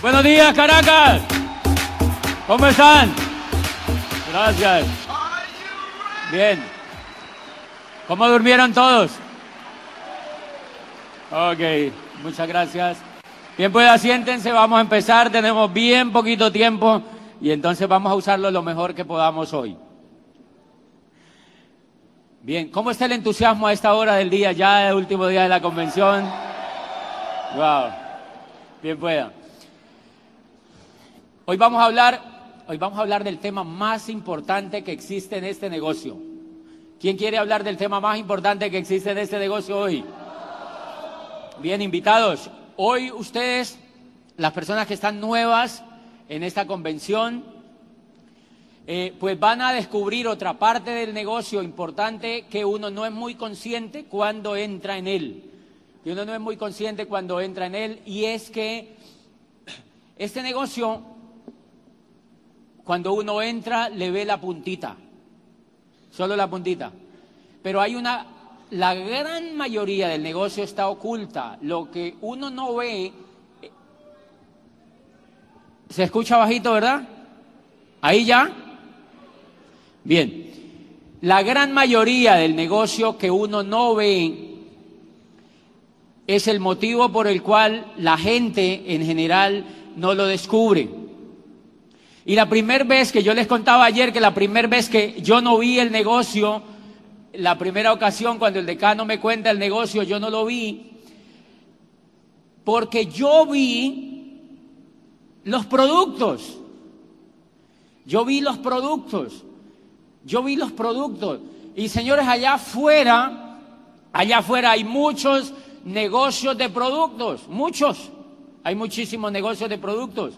Buenos días, Caracas. ¿Cómo están? Gracias. Bien. ¿Cómo durmieron todos? Ok, muchas gracias. Bien, pues asiéntense, vamos a empezar. Tenemos bien poquito tiempo y entonces vamos a usarlo lo mejor que podamos hoy. Bien, ¿cómo está el entusiasmo a esta hora del día, ya el último día de la convención? Wow, bien pueda. Hoy vamos a hablar, hoy vamos a hablar del tema más importante que existe en este negocio. ¿Quién quiere hablar del tema más importante que existe en este negocio hoy? Bien, invitados. Hoy ustedes, las personas que están nuevas en esta convención, eh, pues van a descubrir otra parte del negocio importante que uno no es muy consciente cuando entra en él. Que uno no es muy consciente cuando entra en él y es que este negocio, cuando uno entra, le ve la puntita, solo la puntita. Pero hay una, la gran mayoría del negocio está oculta. Lo que uno no ve, se escucha bajito, ¿verdad? Ahí ya. Bien, la gran mayoría del negocio que uno no ve es el motivo por el cual la gente en general no lo descubre. Y la primera vez que yo les contaba ayer que la primera vez que yo no vi el negocio, la primera ocasión cuando el decano me cuenta el negocio, yo no lo vi, porque yo vi los productos. Yo vi los productos. Yo vi los productos. Y señores, allá afuera, allá afuera hay muchos negocios de productos, muchos. Hay muchísimos negocios de productos.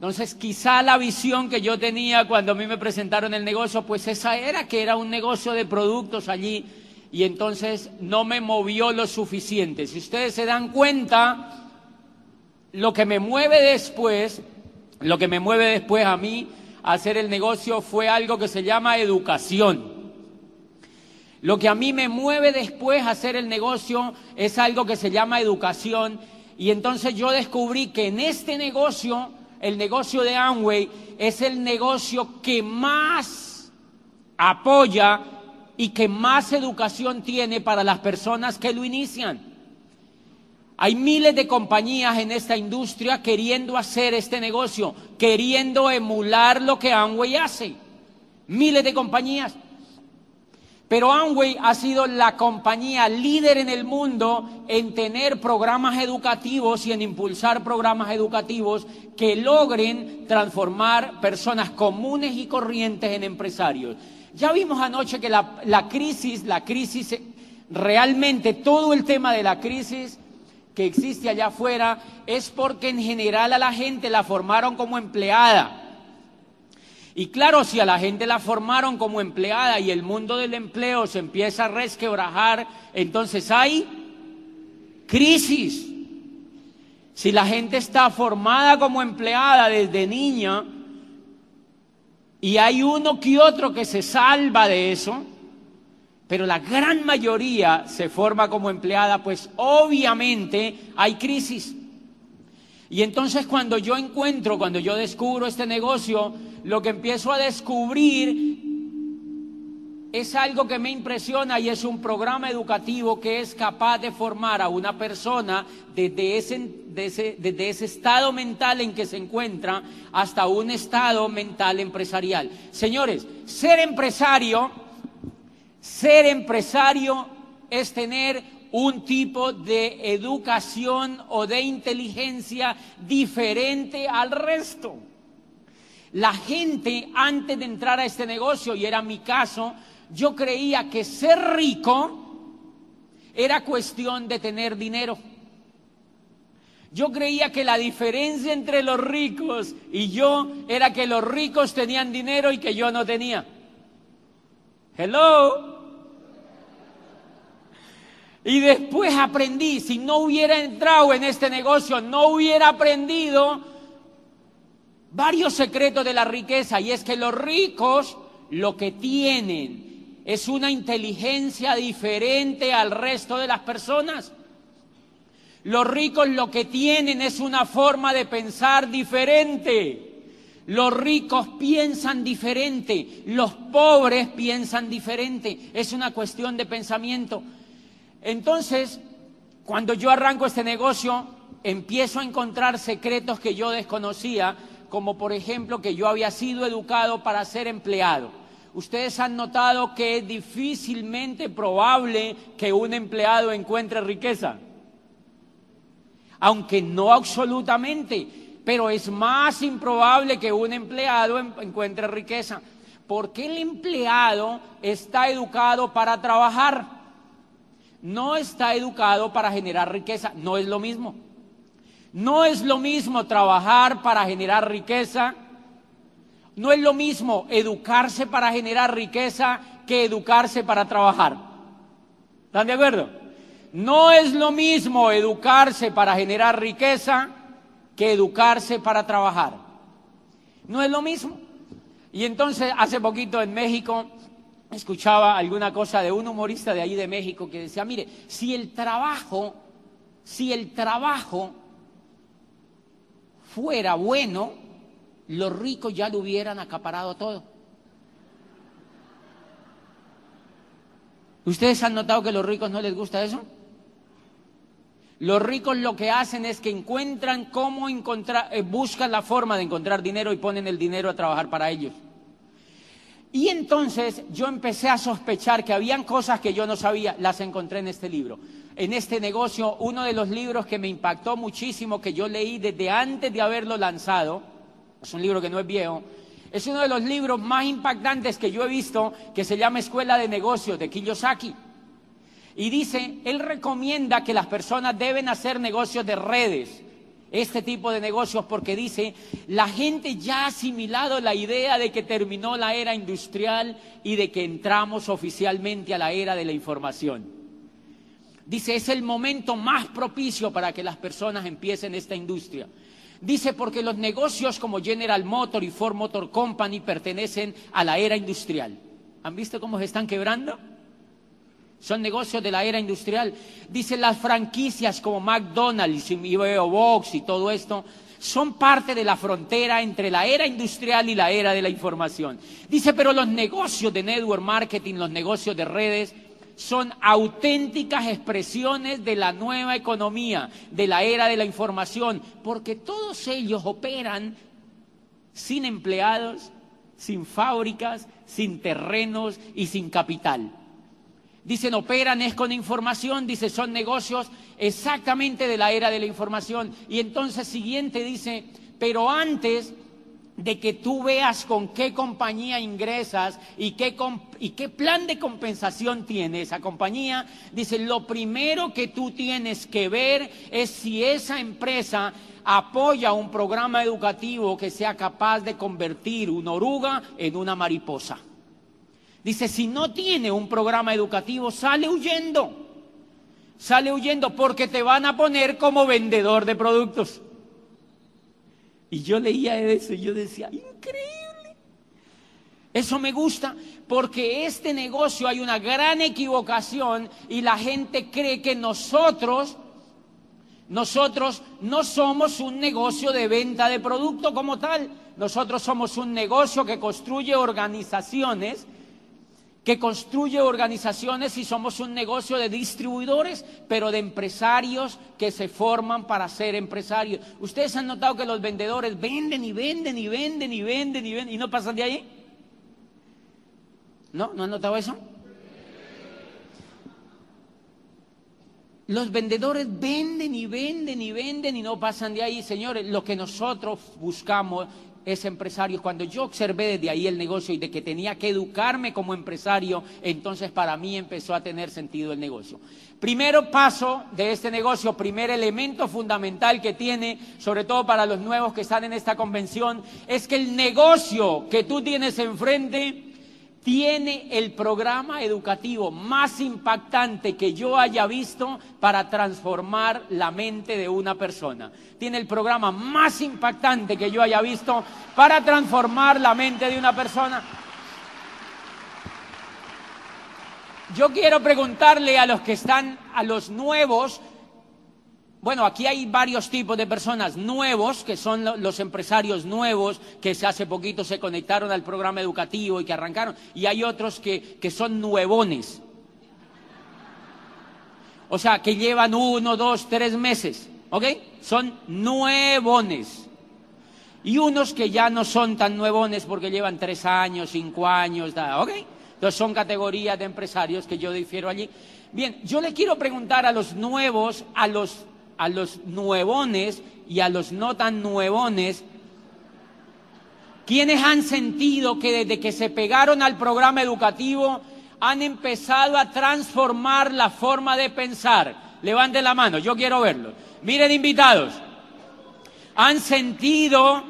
Entonces, quizá la visión que yo tenía cuando a mí me presentaron el negocio, pues esa era que era un negocio de productos allí y entonces no me movió lo suficiente. Si ustedes se dan cuenta, lo que me mueve después, lo que me mueve después a mí hacer el negocio fue algo que se llama educación. Lo que a mí me mueve después a hacer el negocio es algo que se llama educación. Y entonces yo descubrí que en este negocio, el negocio de Amway, es el negocio que más apoya y que más educación tiene para las personas que lo inician. Hay miles de compañías en esta industria queriendo hacer este negocio, queriendo emular lo que Amway hace. Miles de compañías. Pero Amway ha sido la compañía líder en el mundo en tener programas educativos y en impulsar programas educativos que logren transformar personas comunes y corrientes en empresarios. Ya vimos anoche que la, crisis, la crisis, realmente todo el tema de la crisis que existe allá afuera es porque en general a la gente la formaron como empleada. Y claro, si a la gente la formaron como empleada y el mundo del empleo se empieza a resquebrajar, entonces hay crisis. Si la gente está formada como empleada desde niña y hay uno que otro que se salva de eso, pero la gran mayoría se forma como empleada, pues obviamente hay crisis. Y entonces cuando yo encuentro, cuando yo descubro este negocio, lo que empiezo a descubrir es algo que me impresiona y es un programa educativo que es capaz de formar a una persona desde ese, desde ese, estado mental en que se encuentra hasta un estado mental empresarial. Señores, ser empresario ser empresario es tener un tipo de educación o de inteligencia diferente al resto. La gente antes de entrar a este negocio, y era mi caso, yo creía que ser rico era cuestión de tener dinero. Yo creía que la diferencia entre los ricos y yo era que los ricos tenían dinero y que yo no tenía. Hello. Y después aprendí, si no hubiera entrado en este negocio, no hubiera aprendido varios secretos de la riqueza. Y es que los ricos lo que tienen es una inteligencia diferente al resto de las personas. Los ricos lo que tienen es una forma de pensar diferente. Los ricos piensan diferente, los pobres piensan diferente. Es una cuestión de pensamiento. Entonces, cuando yo arranco este negocio, empiezo a encontrar secretos que yo desconocía, como por ejemplo que yo había sido educado para ser empleado. Ustedes han notado que es difícilmente probable que un empleado encuentre riqueza. Aunque no absolutamente, pero es más improbable que un empleado encuentre riqueza. Porque el empleado está educado para trabajar, no está educado para generar riqueza, no es lo mismo. No es lo mismo trabajar para generar riqueza, no es lo mismo educarse para generar riqueza que educarse para trabajar. ¿Están de acuerdo? No es lo mismo educarse para generar riqueza que educarse para trabajar. No es lo mismo. Y entonces hace poquito en México escuchaba alguna cosa de un humorista de ahí de México que decía, mire, si el trabajo, si el trabajo fuera bueno, los ricos ya lo hubieran acaparado todo. ¿Ustedes han notado que a los ricos no les gusta eso? Los ricos lo que hacen es que encuentran cómo encontrar, eh, buscan la forma de encontrar dinero y ponen el dinero a trabajar para ellos. Y entonces yo empecé a sospechar que habían cosas que yo no sabía, las encontré en este libro. En este negocio, uno de los libros que me impactó muchísimo, que yo leí desde antes de haberlo lanzado, es un libro que no es viejo, es uno de los libros más impactantes que yo he visto, que se llama Escuela de Negocios de Kiyosaki. Y dice, él recomienda que las personas deben hacer negocios de redes este tipo de negocios porque dice, la gente ya ha asimilado la idea de que terminó la era industrial y de que entramos oficialmente a la era de la información. Dice, es el momento más propicio para que las personas empiecen esta industria. Dice, porque los negocios como General Motor y Ford Motor Company pertenecen a la era industrial. ¿Han visto cómo se están quebrando? Son negocios de la era industrial. Dice, las franquicias como McDonald's y Box y todo esto son parte de la frontera entre la era industrial y la era de la información. Dice, pero los negocios de network marketing, los negocios de redes, son auténticas expresiones de la nueva economía, de la era de la información, porque todos ellos operan sin empleados, sin fábricas, sin terrenos y sin capital. Dicen, operan es con información, dice, son negocios exactamente de la era de la información. Y entonces siguiente dice, pero antes de que tú veas con qué compañía ingresas y qué, y qué plan de compensación tiene esa compañía, dice, lo primero que tú tienes que ver es si esa empresa apoya un programa educativo que sea capaz de convertir una oruga en una mariposa. Dice, si no tiene un programa educativo, sale huyendo. Sale huyendo porque te van a poner como vendedor de productos. Y yo leía eso y yo decía, increíble. Eso me gusta porque este negocio hay una gran equivocación y la gente cree que nosotros, nosotros no somos un negocio de venta de producto como tal. Nosotros somos un negocio que construye organizaciones que construye organizaciones y somos un negocio de distribuidores, pero de empresarios que se forman para ser empresarios. ¿Ustedes han notado que los vendedores venden y venden y venden y venden y venden y no pasan de ahí? ¿No? ¿No han notado eso? Los vendedores venden y venden y venden y no pasan de ahí, señores. Lo que nosotros buscamos es empresario. Cuando yo observé desde ahí el negocio y de que tenía que educarme como empresario, entonces para mí empezó a tener sentido el negocio. Primero paso de este negocio, primer elemento fundamental que tiene, sobre todo para los nuevos que están en esta convención, es que el negocio que tú tienes enfrente tiene el programa educativo más impactante que yo haya visto para transformar la mente de una persona. Tiene el programa más impactante que yo haya visto para transformar la mente de una persona. Yo quiero preguntarle a los que están, a los nuevos, Bueno, aquí hay varios tipos de personas nuevos, que son los empresarios nuevos, que hace poquito se conectaron al programa educativo y que arrancaron, y hay otros que, que son nuevones. O sea, que llevan uno, dos, tres meses, ¿ok? Son nuevones. Y unos que ya no son tan nuevones porque llevan tres años, cinco años, ¿ok? Entonces son categorías de empresarios que yo difiero allí. Bien, yo le quiero preguntar a los nuevos, a los a los nuevones y a los no tan nuevones, quienes han sentido que desde que se pegaron al programa educativo han empezado a transformar la forma de pensar? Levanten la mano, yo quiero verlo. Miren invitados, han sentido,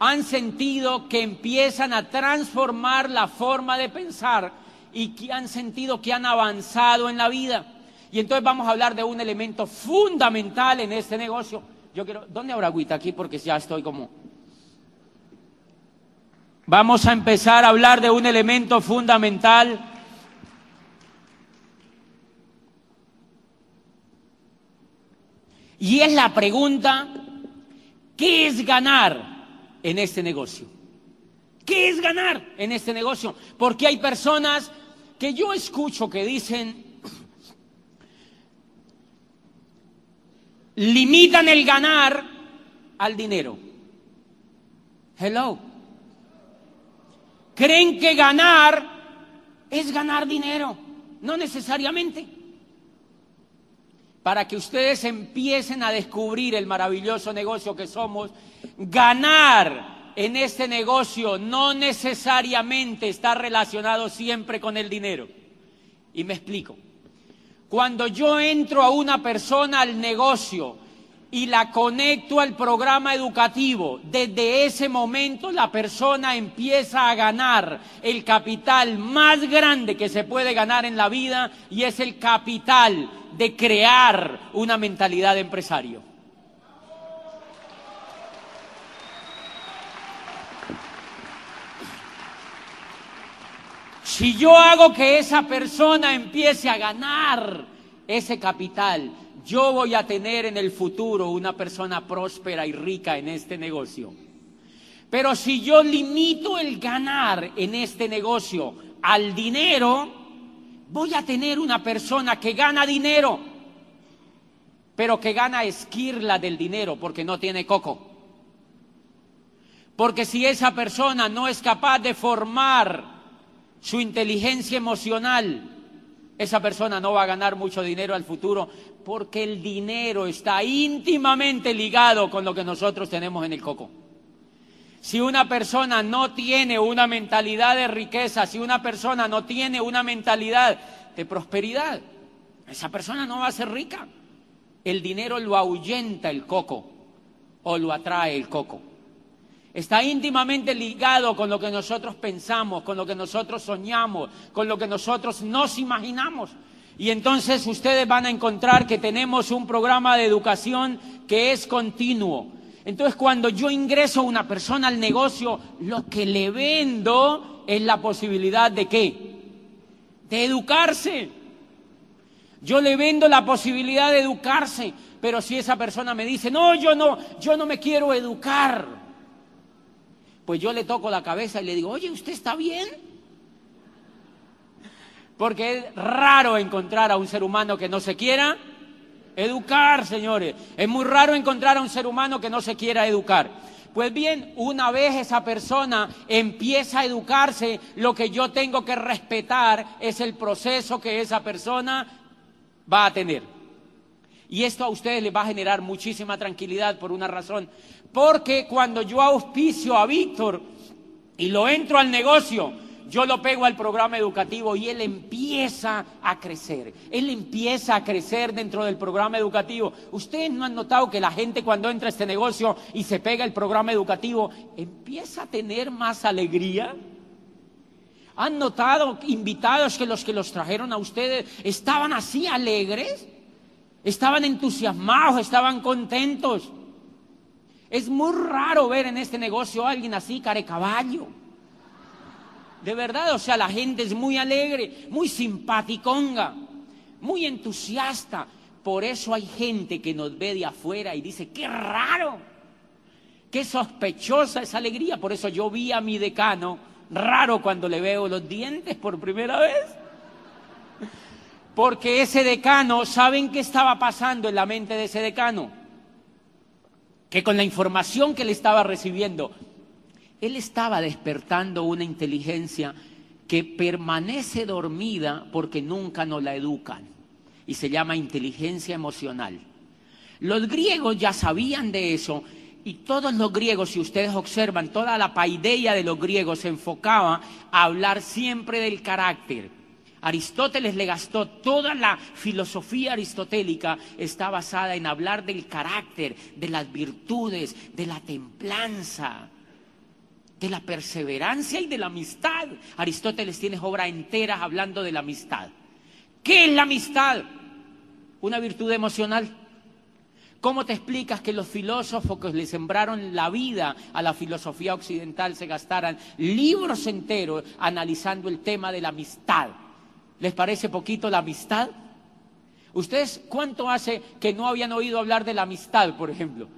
han sentido que empiezan a transformar la forma de pensar y que han sentido que han avanzado en la vida. Y entonces vamos a hablar de un elemento fundamental en este negocio. Yo quiero, ¿dónde habrá agüita aquí? Porque ya estoy como... Vamos a empezar a hablar de un elemento fundamental. Y es la pregunta, ¿qué es ganar en este negocio? ¿Qué es ganar en este negocio? Porque hay personas que yo escucho que dicen, limitan el ganar al dinero. Hello. Creen que ganar es ganar dinero, no necesariamente. Para que ustedes empiecen a descubrir el maravilloso negocio que somos, ganar en este negocio no necesariamente está relacionado siempre con el dinero. Y me explico. Cuando yo entro a una persona al negocio y la conecto al programa educativo, desde ese momento la persona empieza a ganar el capital más grande que se puede ganar en la vida y es el capital de crear una mentalidad de empresario. Si yo hago que esa persona empiece a ganar ese capital, yo voy a tener en el futuro una persona próspera y rica en este negocio. Pero si yo limito el ganar en este negocio al dinero, voy a tener una persona que gana dinero, pero que gana esquirla del dinero porque no tiene coco. Porque si esa persona no es capaz de formar su inteligencia emocional, esa persona no va a ganar mucho dinero al futuro porque el dinero está íntimamente ligado con lo que nosotros tenemos en el coco. Si una persona no tiene una mentalidad de riqueza, si una persona no tiene una mentalidad de prosperidad, esa persona no va a ser rica. El dinero lo ahuyenta el coco o lo atrae el coco. Está íntimamente ligado con lo que nosotros pensamos, con lo que nosotros soñamos, con lo que nosotros nos imaginamos. Y entonces ustedes van a encontrar que tenemos un programa de educación que es continuo. Entonces cuando yo ingreso a una persona al negocio, lo que le vendo es la posibilidad de qué? De educarse. Yo le vendo la posibilidad de educarse, pero si esa persona me dice, no, yo no, yo no me quiero educar pues yo le toco la cabeza y le digo, oye, ¿usted está bien? Porque es raro encontrar a un ser humano que no se quiera educar, señores. Es muy raro encontrar a un ser humano que no se quiera educar. Pues bien, una vez esa persona empieza a educarse, lo que yo tengo que respetar es el proceso que esa persona va a tener. Y esto a ustedes les va a generar muchísima tranquilidad por una razón. Porque cuando yo auspicio a Víctor y lo entro al negocio, yo lo pego al programa educativo y él empieza a crecer. Él empieza a crecer dentro del programa educativo. Ustedes no han notado que la gente cuando entra a este negocio y se pega el programa educativo empieza a tener más alegría. ¿Han notado invitados que los que los trajeron a ustedes estaban así alegres? Estaban entusiasmados, estaban contentos. Es muy raro ver en este negocio a alguien así, carecaballo. De verdad, o sea, la gente es muy alegre, muy simpaticonga, muy entusiasta. Por eso hay gente que nos ve de afuera y dice, qué raro, qué sospechosa esa alegría. Por eso yo vi a mi decano raro cuando le veo los dientes por primera vez. Porque ese decano, ¿saben qué estaba pasando en la mente de ese decano? Que con la información que le estaba recibiendo, él estaba despertando una inteligencia que permanece dormida porque nunca nos la educan y se llama inteligencia emocional. Los griegos ya sabían de eso y todos los griegos, si ustedes observan, toda la paideia de los griegos se enfocaba a hablar siempre del carácter. Aristóteles le gastó toda la filosofía aristotélica está basada en hablar del carácter, de las virtudes, de la templanza, de la perseverancia y de la amistad. Aristóteles tiene obras enteras hablando de la amistad. ¿Qué es la amistad? Una virtud emocional. ¿Cómo te explicas que los filósofos que le sembraron la vida a la filosofía occidental se gastaran libros enteros analizando el tema de la amistad? ¿Les parece poquito la amistad? ¿Ustedes cuánto hace que no habían oído hablar de la amistad, por ejemplo?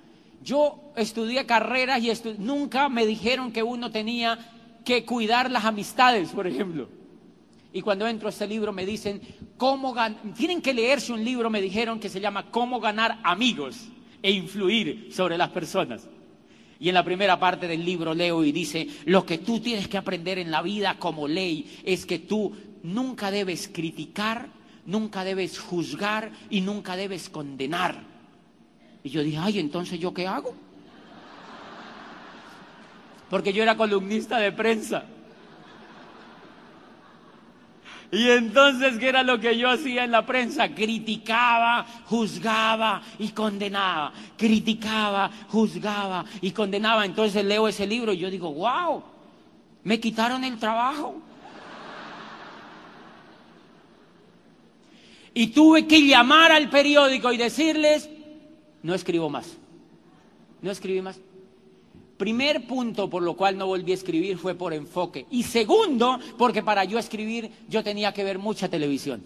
Yo estudié carreras y nunca me dijeron que uno tenía que cuidar las amistades, por ejemplo. Y cuando entro a este libro me dicen, ¿cómo tienen que leerse un libro, me dijeron, que se llama Cómo ganar amigos e influir sobre las personas. Y en la primera parte del libro leo y dice, lo que tú tienes que aprender en la vida como ley es que tú nunca debes criticar, nunca debes juzgar y nunca debes condenar. Y yo dije, ay, entonces yo qué hago? Porque yo era columnista de prensa. Y entonces, ¿qué era lo que yo hacía en la prensa? Criticaba, juzgaba y condenaba. Criticaba, juzgaba y condenaba. Entonces leo ese libro y yo digo, wow, me quitaron el trabajo. Y tuve que llamar al periódico y decirles, no escribo más. No escribí más. Primer punto por lo cual no volví a escribir fue por enfoque. Y segundo, porque para yo escribir yo tenía que ver mucha televisión.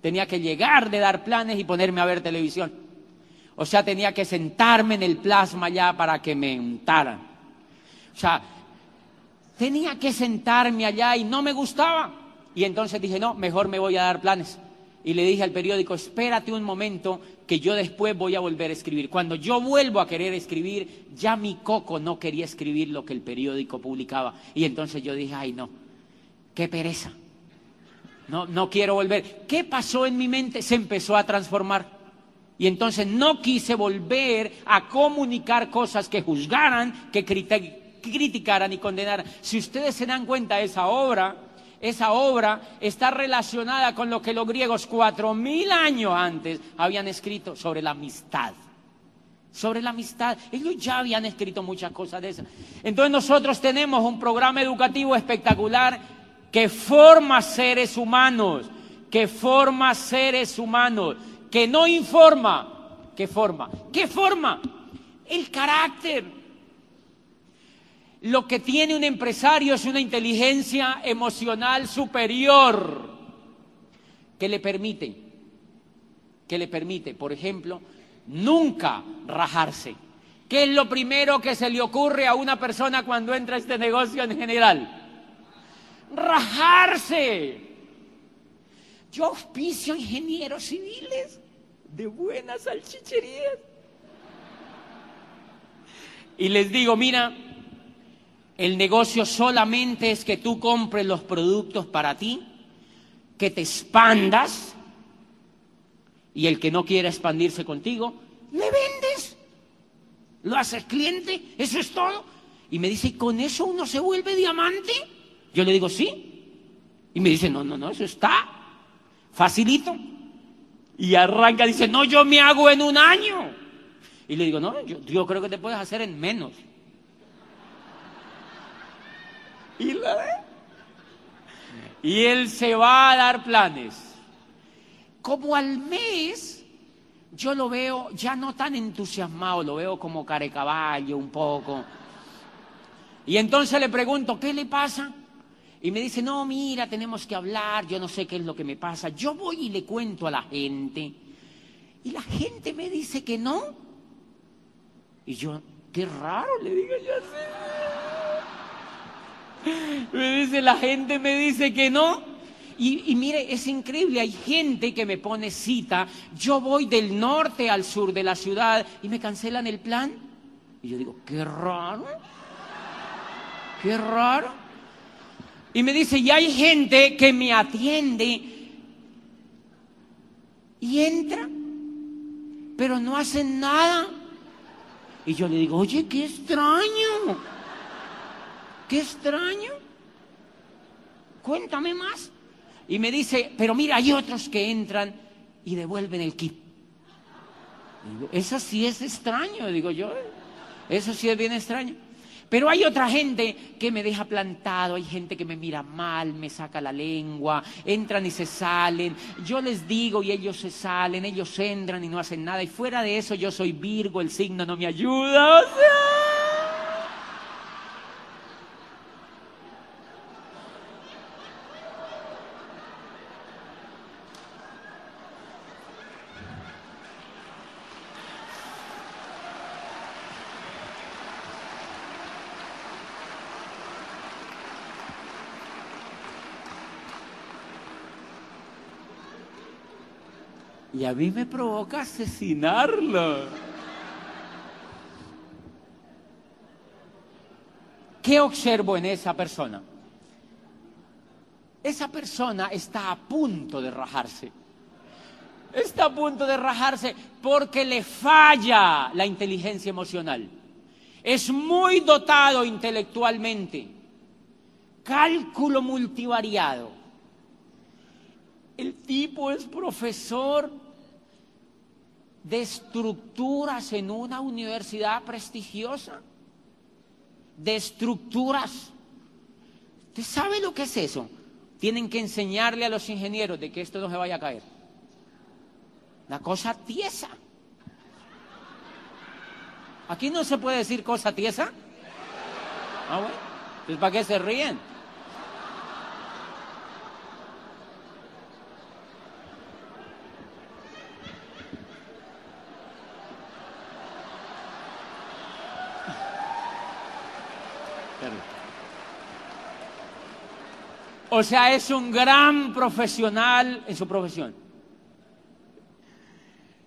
Tenía que llegar de dar planes y ponerme a ver televisión. O sea, tenía que sentarme en el plasma ya para que me untaran. O sea, tenía que sentarme allá y no me gustaba. Y entonces dije, no, mejor me voy a dar planes y le dije al periódico, espérate un momento que yo después voy a volver a escribir. Cuando yo vuelvo a querer escribir, ya mi coco no quería escribir lo que el periódico publicaba. Y entonces yo dije, ay no, qué pereza. No, no quiero volver. ¿Qué pasó en mi mente? Se empezó a transformar. Y entonces no quise volver a comunicar cosas que juzgaran, que criticaran y condenaran. Si ustedes se dan cuenta, esa obra esa obra está relacionada con lo que los griegos cuatro mil años antes habían escrito sobre la amistad. Sobre la amistad. Ellos ya habían escrito muchas cosas de esas. Entonces nosotros tenemos un programa educativo espectacular que forma seres humanos, que forma seres humanos, que no informa, que forma. ¿Qué forma? El carácter, lo que tiene un empresario es una inteligencia emocional superior que le permite, que le permite, por ejemplo, nunca rajarse. ¿Qué es lo primero que se le ocurre a una persona cuando entra a este negocio en general? Rajarse. Yo auspicio ingenieros civiles de buenas salchicherías. Y les digo, mira, el negocio solamente es que tú compres los productos para ti, que te expandas y el que no quiera expandirse contigo, le vendes. Lo haces cliente, eso es todo. Y me dice, ¿y con eso uno se vuelve diamante? Yo le digo, sí. Y me dice, no, no, no, eso está facilito. Y arranca, dice, no, yo me hago en un año. Y le digo, no, yo, yo creo que te puedes hacer en menos. Y, él se va a dar planes. Como al mes, yo lo veo ya no tan entusiasmado, lo veo como carecaballo un poco. Y entonces le pregunto, ¿qué le pasa? Y me dice, no, mira, tenemos que hablar, yo no sé qué es lo que me pasa. Yo voy y le cuento a la gente. Y la gente me dice que no. Y yo, qué raro, le digo yo así. Me dice, la gente me dice que no. Y, y, mire, es increíble, hay gente que me pone cita, yo voy del norte al sur de la ciudad y me cancelan el plan. Y yo digo, qué raro, qué raro. Y me dice, y hay gente que me atiende y entra, pero no hacen nada. Y yo le digo, oye, qué extraño, qué extraño. Cuéntame más. Y me dice, pero mira, hay otros que entran y devuelven el kit. Digo, eso sí es extraño, digo yo. Eso sí es bien extraño. Pero hay otra gente que me deja plantado, hay gente que me mira mal, me saca la lengua, entran y se salen. Yo les digo y ellos se salen, ellos entran y no hacen nada. Y fuera de eso yo soy Virgo, el signo no me ayuda. O sea... a mí me provoca asesinarlo. ¿Qué observo en esa persona? Esa persona está a punto de rajarse. Está a punto de rajarse porque le falla la inteligencia emocional. Es muy dotado intelectualmente. Cálculo multivariado. El tipo es profesor de estructuras en una universidad prestigiosa, de estructuras. ¿Usted sabe lo que es eso? Tienen que enseñarle a los ingenieros de que esto no se vaya a caer. La cosa tiesa. Aquí no se puede decir cosa tiesa. Ah, ¿para qué se ríen? O sea, es un gran profesional en su profesión.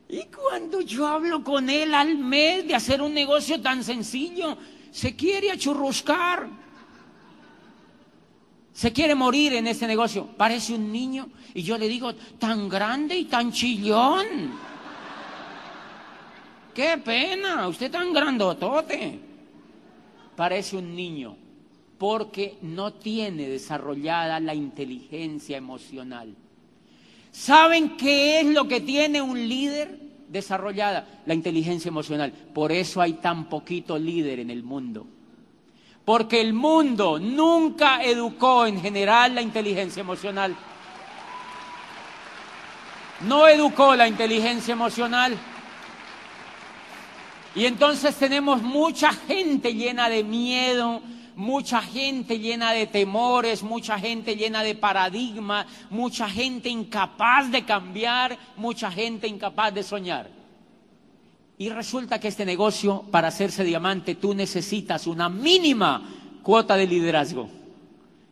Y cuando yo hablo con él al mes de hacer un negocio tan sencillo, se quiere achurruscar. Se quiere morir en ese negocio. Parece un niño. Y yo le digo, tan grande y tan chillón. Qué pena, usted tan grandotote. Parece un niño porque no tiene desarrollada la inteligencia emocional. ¿Saben qué es lo que tiene un líder desarrollada? La inteligencia emocional. Por eso hay tan poquito líder en el mundo. Porque el mundo nunca educó en general la inteligencia emocional. No educó la inteligencia emocional. Y entonces tenemos mucha gente llena de miedo, mucha gente llena de temores, mucha gente llena de paradigmas, mucha gente incapaz de cambiar, mucha gente incapaz de soñar. Y resulta que este negocio, para hacerse diamante, tú necesitas una mínima cuota de liderazgo.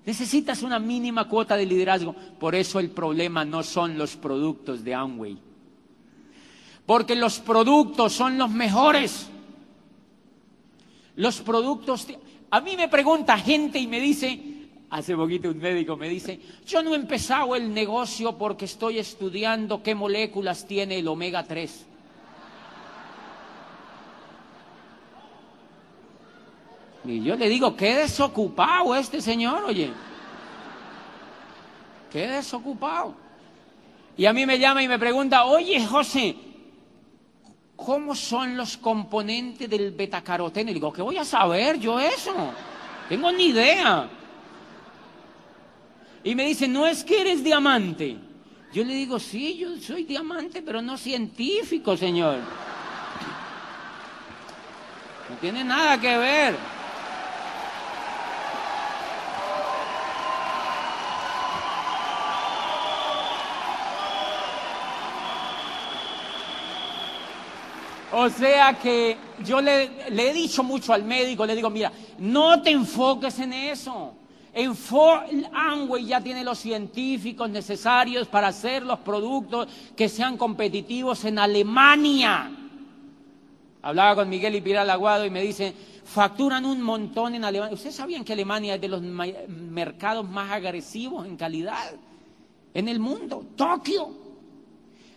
Necesitas una mínima cuota de liderazgo. Por eso el problema no son los productos de Amway. Porque los productos son los mejores. Los productos... A mí me pregunta gente y me dice, hace poquito un médico me dice, yo no he empezado el negocio porque estoy estudiando qué moléculas tiene el omega 3. Y yo le digo, qué desocupado este señor, oye. Qué desocupado. Y a mí me llama y me pregunta, oye José, ¿Cómo son los componentes del betacaroteno? Y digo, ¿qué voy a saber yo eso? Tengo ni idea. Y me dice, no es que eres diamante. Yo le digo, sí, yo soy diamante, pero no científico, señor. No tiene nada que ver. O sea que yo le, he dicho mucho al médico, le digo, mira, no te enfoques en eso. Amway ya tiene los científicos necesarios para hacer los productos que sean competitivos en Alemania. Hablaba con Miguel y Piral Aguado y me dice, facturan un montón en Alemania. ¿Ustedes sabían que Alemania es de los mercados más agresivos en calidad en el mundo? Tokio.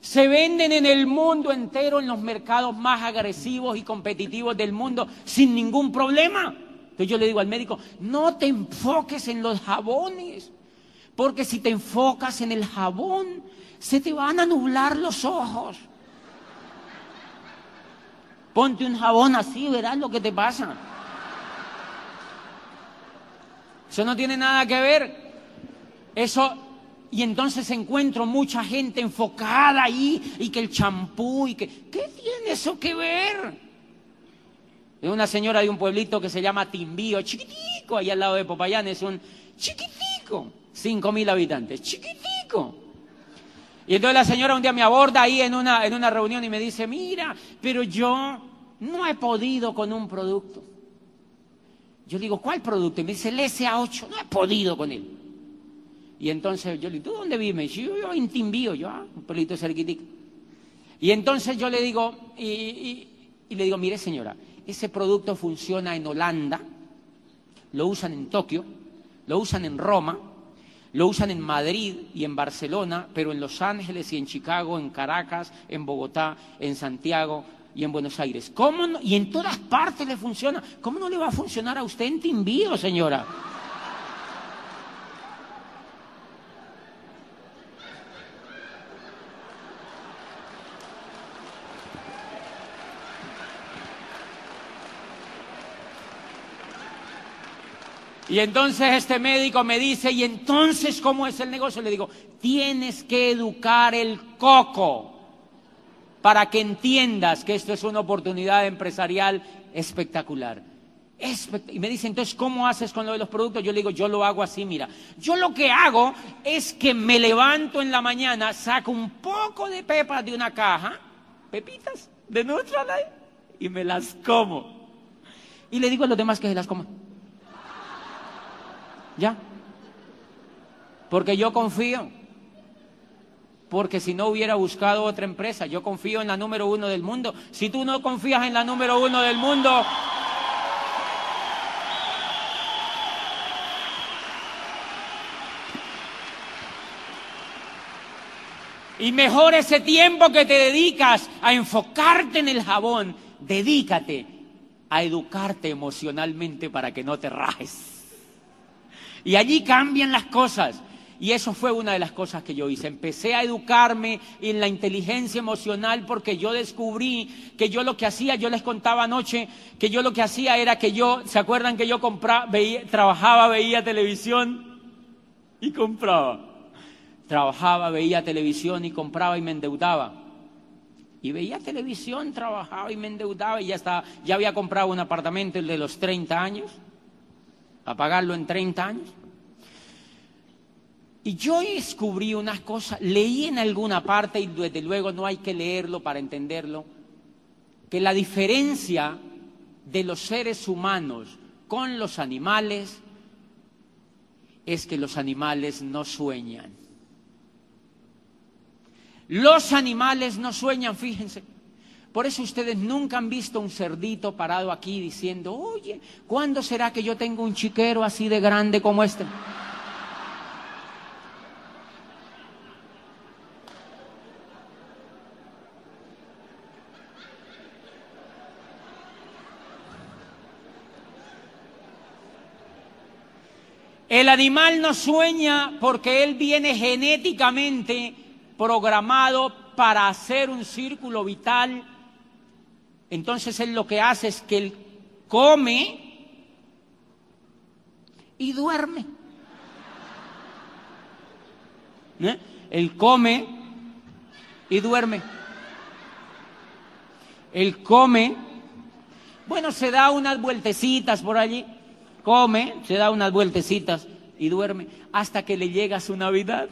Se venden en el mundo entero en los mercados más agresivos y competitivos del mundo sin ningún problema. Entonces yo le digo al médico, no te enfoques en los jabones, porque si te enfocas en el jabón, se te van a nublar los ojos. Ponte un jabón así, verás lo que te pasa. Eso no tiene nada que ver. Eso, y entonces encuentro mucha gente enfocada ahí, y que el champú, y que, ¿qué tiene eso que ver? Es una señora de un pueblito que se llama Timbío, chiquitico, ahí al lado de Popayán, es un chiquitico, cinco mil habitantes, chiquitico. Y entonces la señora un día me aborda ahí en una, en una reunión y me dice, mira, pero yo no he podido con un producto. Yo digo, ¿cuál producto? Y me dice, el SA8, no he podido con él. Y entonces yo le digo, ¿tú dónde vives? Yo, yo en Timbío, yo, ah, un pueblito cerquitico. Y entonces yo le digo, y le digo, mire señora, ese producto funciona en Holanda, lo usan en Tokio, lo usan en Roma, lo usan en Madrid y en Barcelona, pero en Los Ángeles y en Chicago, en Caracas, en Bogotá, en Santiago y en Buenos Aires. ¿Cómo Y en todas partes le funciona. ¿Cómo no le va a funcionar a usted en Timbío, señora? Y entonces este médico me dice, ¿y entonces cómo es el negocio? Le digo, tienes que educar el coco para que entiendas que esto es una oportunidad empresarial espectacular. Y me dice, entonces, ¿cómo haces con lo de los productos? Yo le digo, yo lo hago así, mira. Yo lo que hago es que me levanto en la mañana, saco un poco de pepas de una caja, pepitas de Nutrilite, y me las como. Y le digo a los demás que se las coman. Ya. Porque yo confío. Porque si no hubiera buscado otra empresa, yo confío en la número uno del mundo. Si tú no confías en la número uno del mundo, Y mejor ese tiempo que te dedicas a enfocarte en el jabón, dedícate a educarte emocionalmente para que no te rajes. Y allí cambian las cosas. Y eso fue una de las cosas que yo hice. Empecé a educarme en la inteligencia emocional porque yo descubrí que yo lo que hacía, yo les contaba anoche, que yo lo que hacía era que yo, ¿se acuerdan que yo compraba, veía, trabajaba, veía televisión y compraba? Trabajaba, veía televisión y compraba y me endeudaba. Y veía televisión, trabajaba y me endeudaba y ya, estaba, ya había comprado un apartamento, el de los 30 años a pagarlo en 30 años. Y yo descubrí unas cosas, leí en alguna parte, y desde luego no hay que leerlo para entenderlo, que la diferencia de los seres humanos con los animales es que los animales no sueñan. Los animales no sueñan, fíjense. Por eso ustedes nunca han visto un cerdito parado aquí diciendo, oye, ¿cuándo será que yo tengo un chiquero así de grande como este? El animal no sueña porque él viene genéticamente programado para hacer un círculo vital entonces él lo que hace es que él come y duerme. ¿Eh? Él come y duerme. Él come, bueno, se da unas vueltecitas por allí, come, se da unas vueltecitas y duerme hasta que le llega su Navidad.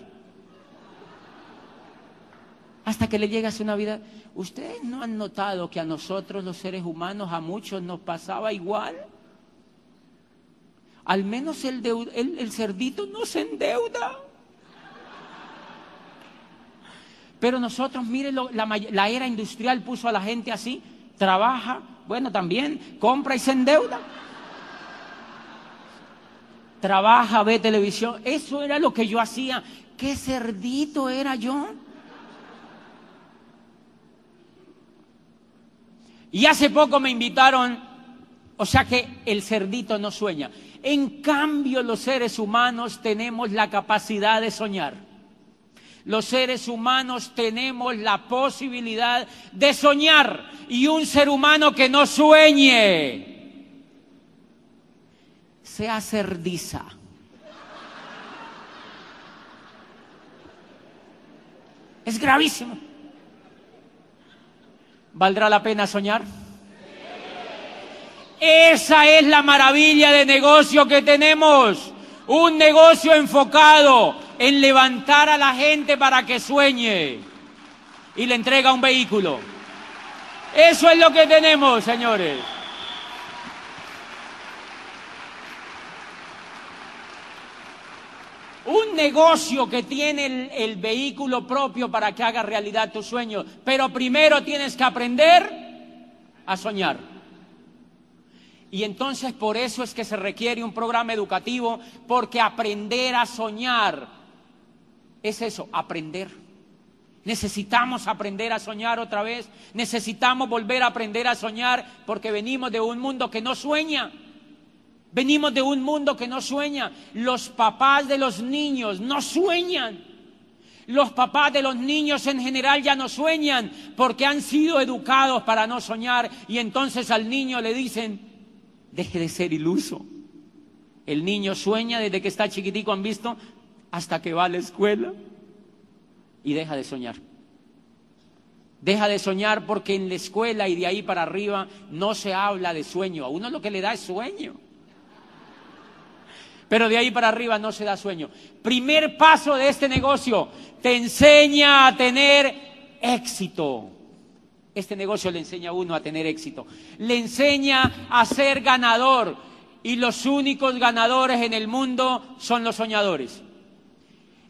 hasta que le llega su Navidad. ¿Ustedes no han notado que a nosotros los seres humanos, a muchos nos pasaba igual? Al menos el, cerdito no se endeuda. Pero nosotros, miren, la, la era industrial puso a la gente así, trabaja, bueno, también compra y se endeuda. Trabaja, ve televisión. Eso era lo que yo hacía. ¿Qué cerdito era yo? Y hace poco me invitaron, o sea que el cerdito no sueña. En cambio, los seres humanos tenemos la capacidad de soñar. Los seres humanos tenemos la posibilidad de soñar. Y un ser humano que no sueñe, sea cerdiza. Es gravísimo. ¿Valdrá la pena soñar? Esa es la maravilla de negocio que tenemos. Un negocio enfocado en levantar a la gente para que sueñe y le entrega un vehículo. Eso es lo que tenemos, señores. Un negocio que tiene el, vehículo propio para que haga realidad tu sueño. Pero primero tienes que aprender a soñar. Y entonces por eso es que se requiere un programa educativo, porque aprender a soñar es eso, aprender. Necesitamos aprender a soñar otra vez, necesitamos volver a aprender a soñar porque venimos de un mundo que no sueña. Venimos de un mundo que no sueña. Los papás de los niños no sueñan. Los papás de los niños en general ya no sueñan porque han sido educados para no soñar y entonces al niño le dicen, deje de ser iluso. El niño sueña desde que está chiquitico, han visto, hasta que va a la escuela y deja de soñar. Deja de soñar porque en la escuela y de ahí para arriba no se habla de sueño. A uno lo que le da es sueño. Pero de ahí para arriba no se da sueño. Primer paso de este negocio, te enseña a tener éxito. Este negocio le enseña a uno a tener éxito. Le enseña a ser ganador. Y los únicos ganadores en el mundo son los soñadores.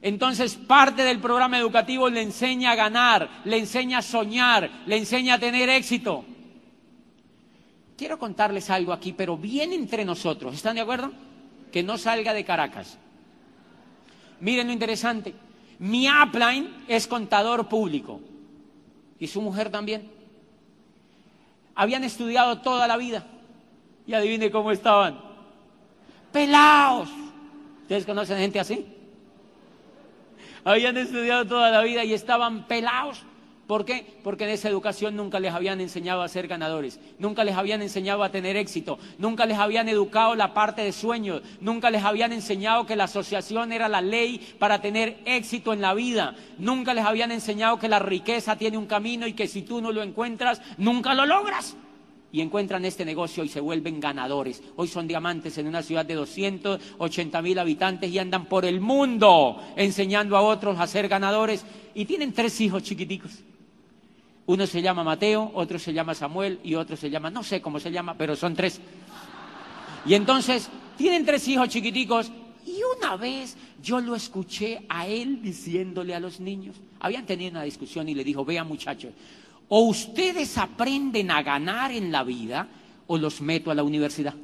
Entonces, parte del programa educativo le enseña a ganar, le enseña a soñar, le enseña a tener éxito. Quiero contarles algo aquí, pero bien entre nosotros. ¿Están de acuerdo? Que no salga de Caracas. Miren lo interesante. Mi upline es contador público. Y su mujer también. Habían estudiado toda la vida. Y adivine cómo estaban. Pelados. ¿Ustedes conocen gente así? habían estudiado toda la vida y estaban pelados. ¿Por qué? Porque en esa educación nunca les habían enseñado a ser ganadores, nunca les habían enseñado a tener éxito, nunca les habían educado la parte de sueños, nunca les habían enseñado que la asociación era la ley para tener éxito en la vida, nunca les habían enseñado que la riqueza tiene un camino y que si tú no lo encuentras, nunca lo logras y encuentran este negocio y se vuelven ganadores. Hoy son diamantes en una ciudad de 280 mil habitantes y andan por el mundo enseñando a otros a ser ganadores y tienen tres hijos chiquiticos. Uno se llama Mateo, otro se llama Samuel y otro se llama, no sé cómo se llama, pero son tres. Y entonces tienen tres hijos chiquiticos y una vez yo lo escuché a él diciéndole a los niños, habían tenido una discusión y le dijo, vean muchachos, o ustedes aprenden a ganar en la vida o los meto a la universidad.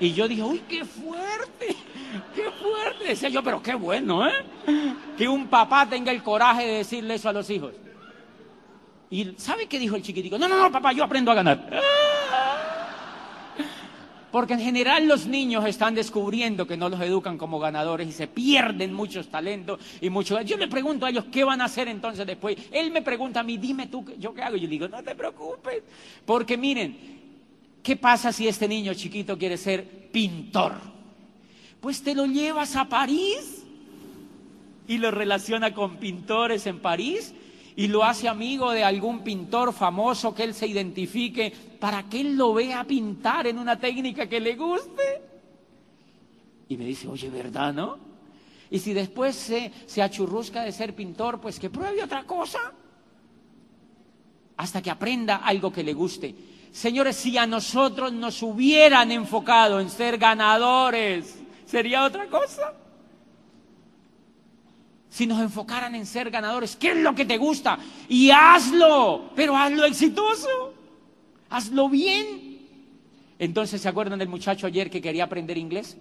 Y yo dije, uy, qué fuerte, qué fuerte. Decía yo, pero qué bueno, ¿eh? Que un papá tenga el coraje de decirle eso a los hijos. ¿Y sabe qué dijo el chiquitico? No, no, no, papá, yo aprendo a ganar. Porque en general los niños están descubriendo que no los educan como ganadores y se pierden muchos talentos y muchos... Yo le pregunto a ellos qué van a hacer entonces después. Él me pregunta a mí, dime tú, ¿yo qué hago? Yo digo, no te preocupes. Porque miren, ¿qué pasa si este niño chiquito quiere ser pintor? Pues te lo llevas a París y lo relaciona con pintores en París y lo hace amigo de algún pintor famoso que él se identifique para que él lo vea pintar en una técnica que le guste. Y me dice, oye, ¿verdad, no? Y si después se, se achurrusca de ser pintor, pues que pruebe otra cosa. Hasta que aprenda algo que le guste. Señores, si a nosotros nos hubieran enfocado en ser ganadores, sería otra cosa. Si nos enfocaran en ser ganadores, ¿qué es lo que te gusta? Y hazlo, pero hazlo exitoso. Hazlo bien. Entonces, ¿se acuerdan del muchacho ayer que quería aprender inglés?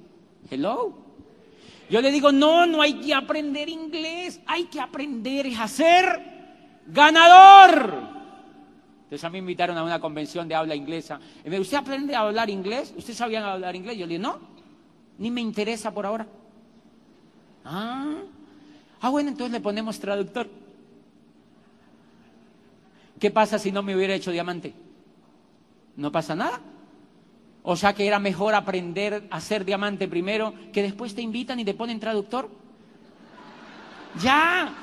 Hello. Yo le digo, no, no hay que aprender inglés, hay que aprender a ser ganador. Entonces a mí me invitaron a una convención de habla inglesa. Y me dijo, ¿usted aprende a hablar inglés? ¿Usted sabía hablar inglés? Yo le dije, no, ni me interesa por ahora. Ah, ah, bueno, entonces le ponemos traductor. ¿Qué pasa si no me hubiera hecho diamante? No pasa nada. O sea que era mejor aprender a ser diamante primero, que después te invitan y te ponen traductor. Ya,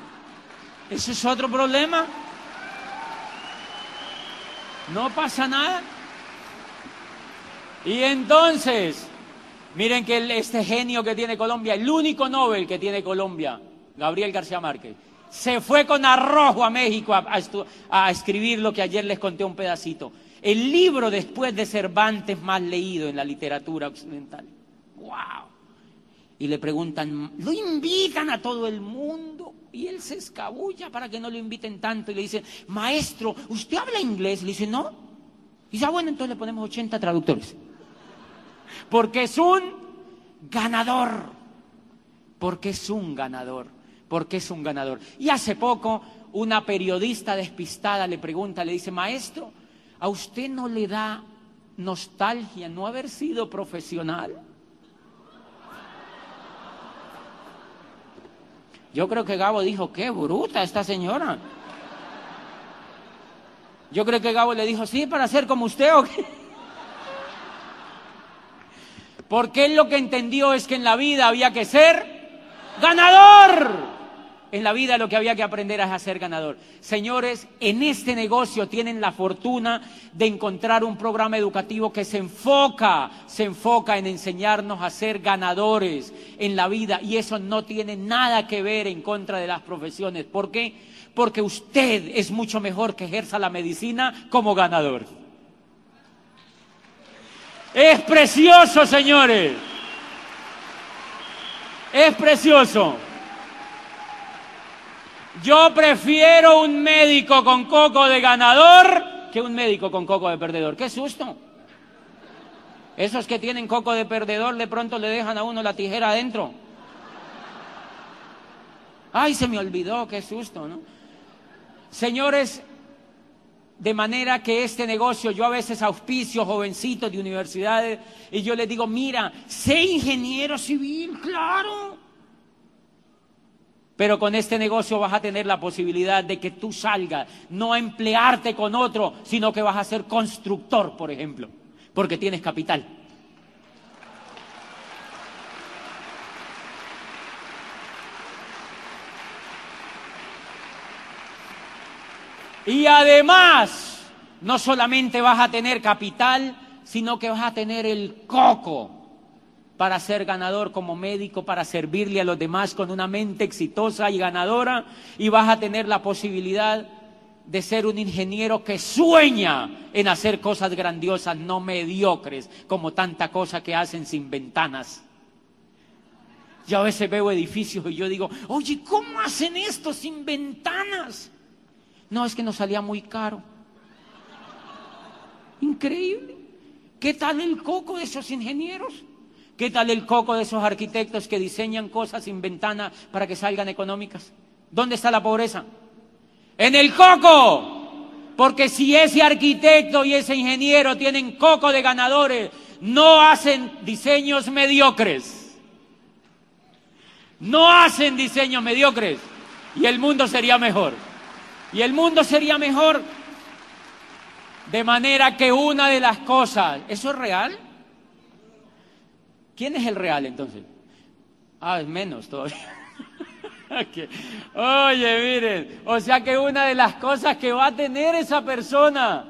eso es otro problema. No pasa nada. Y entonces, miren que este genio que tiene Colombia, el único Nobel que tiene Colombia, Gabriel García Márquez, se fue con arrojo a México a, escribir lo que ayer les conté un pedacito el libro después de Cervantes más leído en la literatura occidental. ¡Wow! Y le preguntan, lo invitan a todo el mundo. Y él se escabulla para que no lo inviten tanto. Y le dice, maestro, ¿usted habla inglés? Le dice, no. Y dice, ah, bueno, entonces le ponemos 80 traductores. Porque es un ganador. Porque es un ganador. Porque es un ganador. Y hace poco, una periodista despistada le pregunta, le dice, maestro, ¿A usted no le da nostalgia no haber sido profesional? Yo creo que Gabo dijo, qué bruta esta señora. Yo creo que Gabo le dijo, sí, para ser como usted o qué. Porque él lo que entendió es que en la vida había que ser ganador. En la vida lo que había que aprender es a ser ganador. Señores, en este negocio tienen la fortuna de encontrar un programa educativo que se enfoca, se enfoca en enseñarnos a ser ganadores en la vida y eso no tiene nada que ver en contra de las profesiones. ¿Por qué? Porque usted es mucho mejor que ejerza la medicina como ganador. Es precioso, señores. Es precioso. Yo prefiero un médico con coco de ganador que un médico con coco de perdedor. ¡Qué susto! Esos que tienen coco de perdedor de pronto le dejan a uno la tijera adentro. Ay, se me olvidó, qué susto, ¿no? Señores, de manera que este negocio, yo a veces auspicio jovencitos de universidades y yo les digo, mira, sé ingeniero civil, claro. Pero con este negocio vas a tener la posibilidad de que tú salgas, no emplearte con otro, sino que vas a ser constructor, por ejemplo, porque tienes capital. Y además, no solamente vas a tener capital, sino que vas a tener el coco para ser ganador como médico, para servirle a los demás con una mente exitosa y ganadora y vas a tener la posibilidad de ser un ingeniero que sueña en hacer cosas grandiosas, no mediocres, como tanta cosa que hacen sin ventanas. Yo a veces veo edificios y yo digo, oye, ¿cómo hacen esto sin ventanas? No, es que nos salía muy caro. Increíble. ¿Qué tal el coco de esos ingenieros? ¿Qué tal el coco de esos arquitectos que diseñan cosas sin ventana para que salgan económicas? ¿Dónde está la pobreza? En el coco. Porque si ese arquitecto y ese ingeniero tienen coco de ganadores, no hacen diseños mediocres. No hacen diseños mediocres. Y el mundo sería mejor. Y el mundo sería mejor. De manera que una de las cosas, ¿eso es real? ¿Quién es el real entonces? Ah, es menos todavía. Oye, miren, o sea que una de las cosas que va a tener esa persona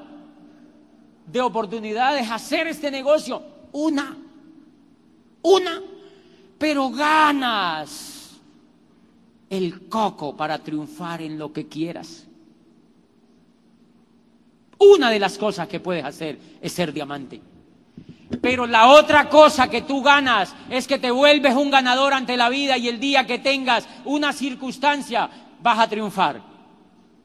de oportunidades hacer este negocio, una, una, pero ganas el coco para triunfar en lo que quieras. Una de las cosas que puedes hacer es ser diamante. Pero la otra cosa que tú ganas es que te vuelves un ganador ante la vida y el día que tengas una circunstancia vas a triunfar.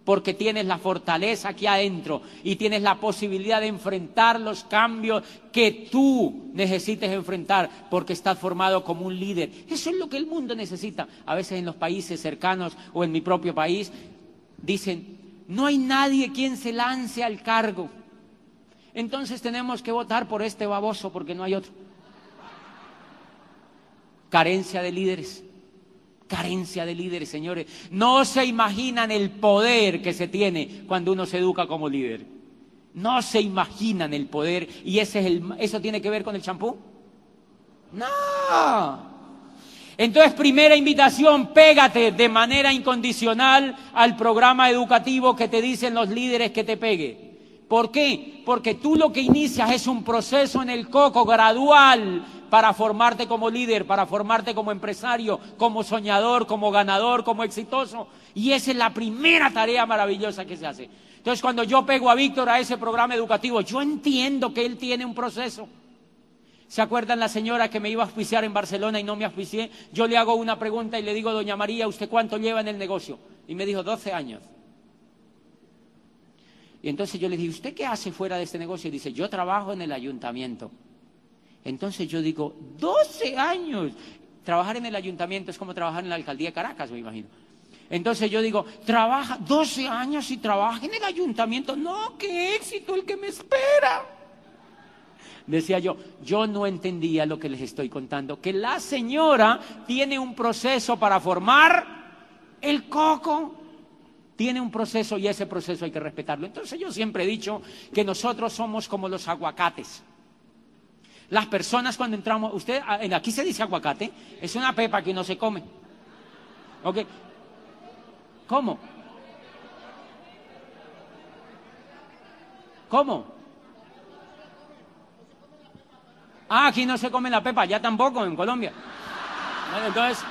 Porque tienes la fortaleza aquí adentro y tienes la posibilidad de enfrentar los cambios que tú necesites enfrentar porque estás formado como un líder. Eso es lo que el mundo necesita. A veces en los países cercanos o en mi propio país dicen, no hay nadie quien se lance al cargo. Entonces tenemos que votar por este baboso porque no hay otro. Carencia de líderes. Carencia de líderes, señores. No se imaginan el poder que se tiene cuando uno se educa como líder. No se imaginan el poder. ¿Y ese es el, eso tiene que ver con el champú? No. Entonces, primera invitación, pégate de manera incondicional al programa educativo que te dicen los líderes que te pegue. ¿Por qué? Porque tú lo que inicias es un proceso en el coco gradual para formarte como líder, para formarte como empresario, como soñador, como ganador, como exitoso. Y esa es la primera tarea maravillosa que se hace. Entonces, cuando yo pego a Víctor a ese programa educativo, yo entiendo que él tiene un proceso. ¿Se acuerdan la señora que me iba a auspiciar en Barcelona y no me auspicié? Yo le hago una pregunta y le digo, doña María, ¿usted cuánto lleva en el negocio? Y me dijo, 12 años. Y entonces yo le dije, ¿usted qué hace fuera de este negocio? Y dice, yo trabajo en el ayuntamiento. Entonces yo digo, 12 años. Trabajar en el ayuntamiento es como trabajar en la alcaldía de Caracas, me imagino. Entonces yo digo, trabaja 12 años y trabaja en el ayuntamiento. No, qué éxito el que me espera. Decía yo, yo no entendía lo que les estoy contando, que la señora tiene un proceso para formar el coco tiene un proceso y ese proceso hay que respetarlo. Entonces yo siempre he dicho que nosotros somos como los aguacates. Las personas cuando entramos, usted, ah, aquí se dice aguacate, es una pepa que no se come. ¿Ok? ¿Cómo? ¿Cómo? Ah, aquí no se come la pepa, ya tampoco en Colombia. entonces,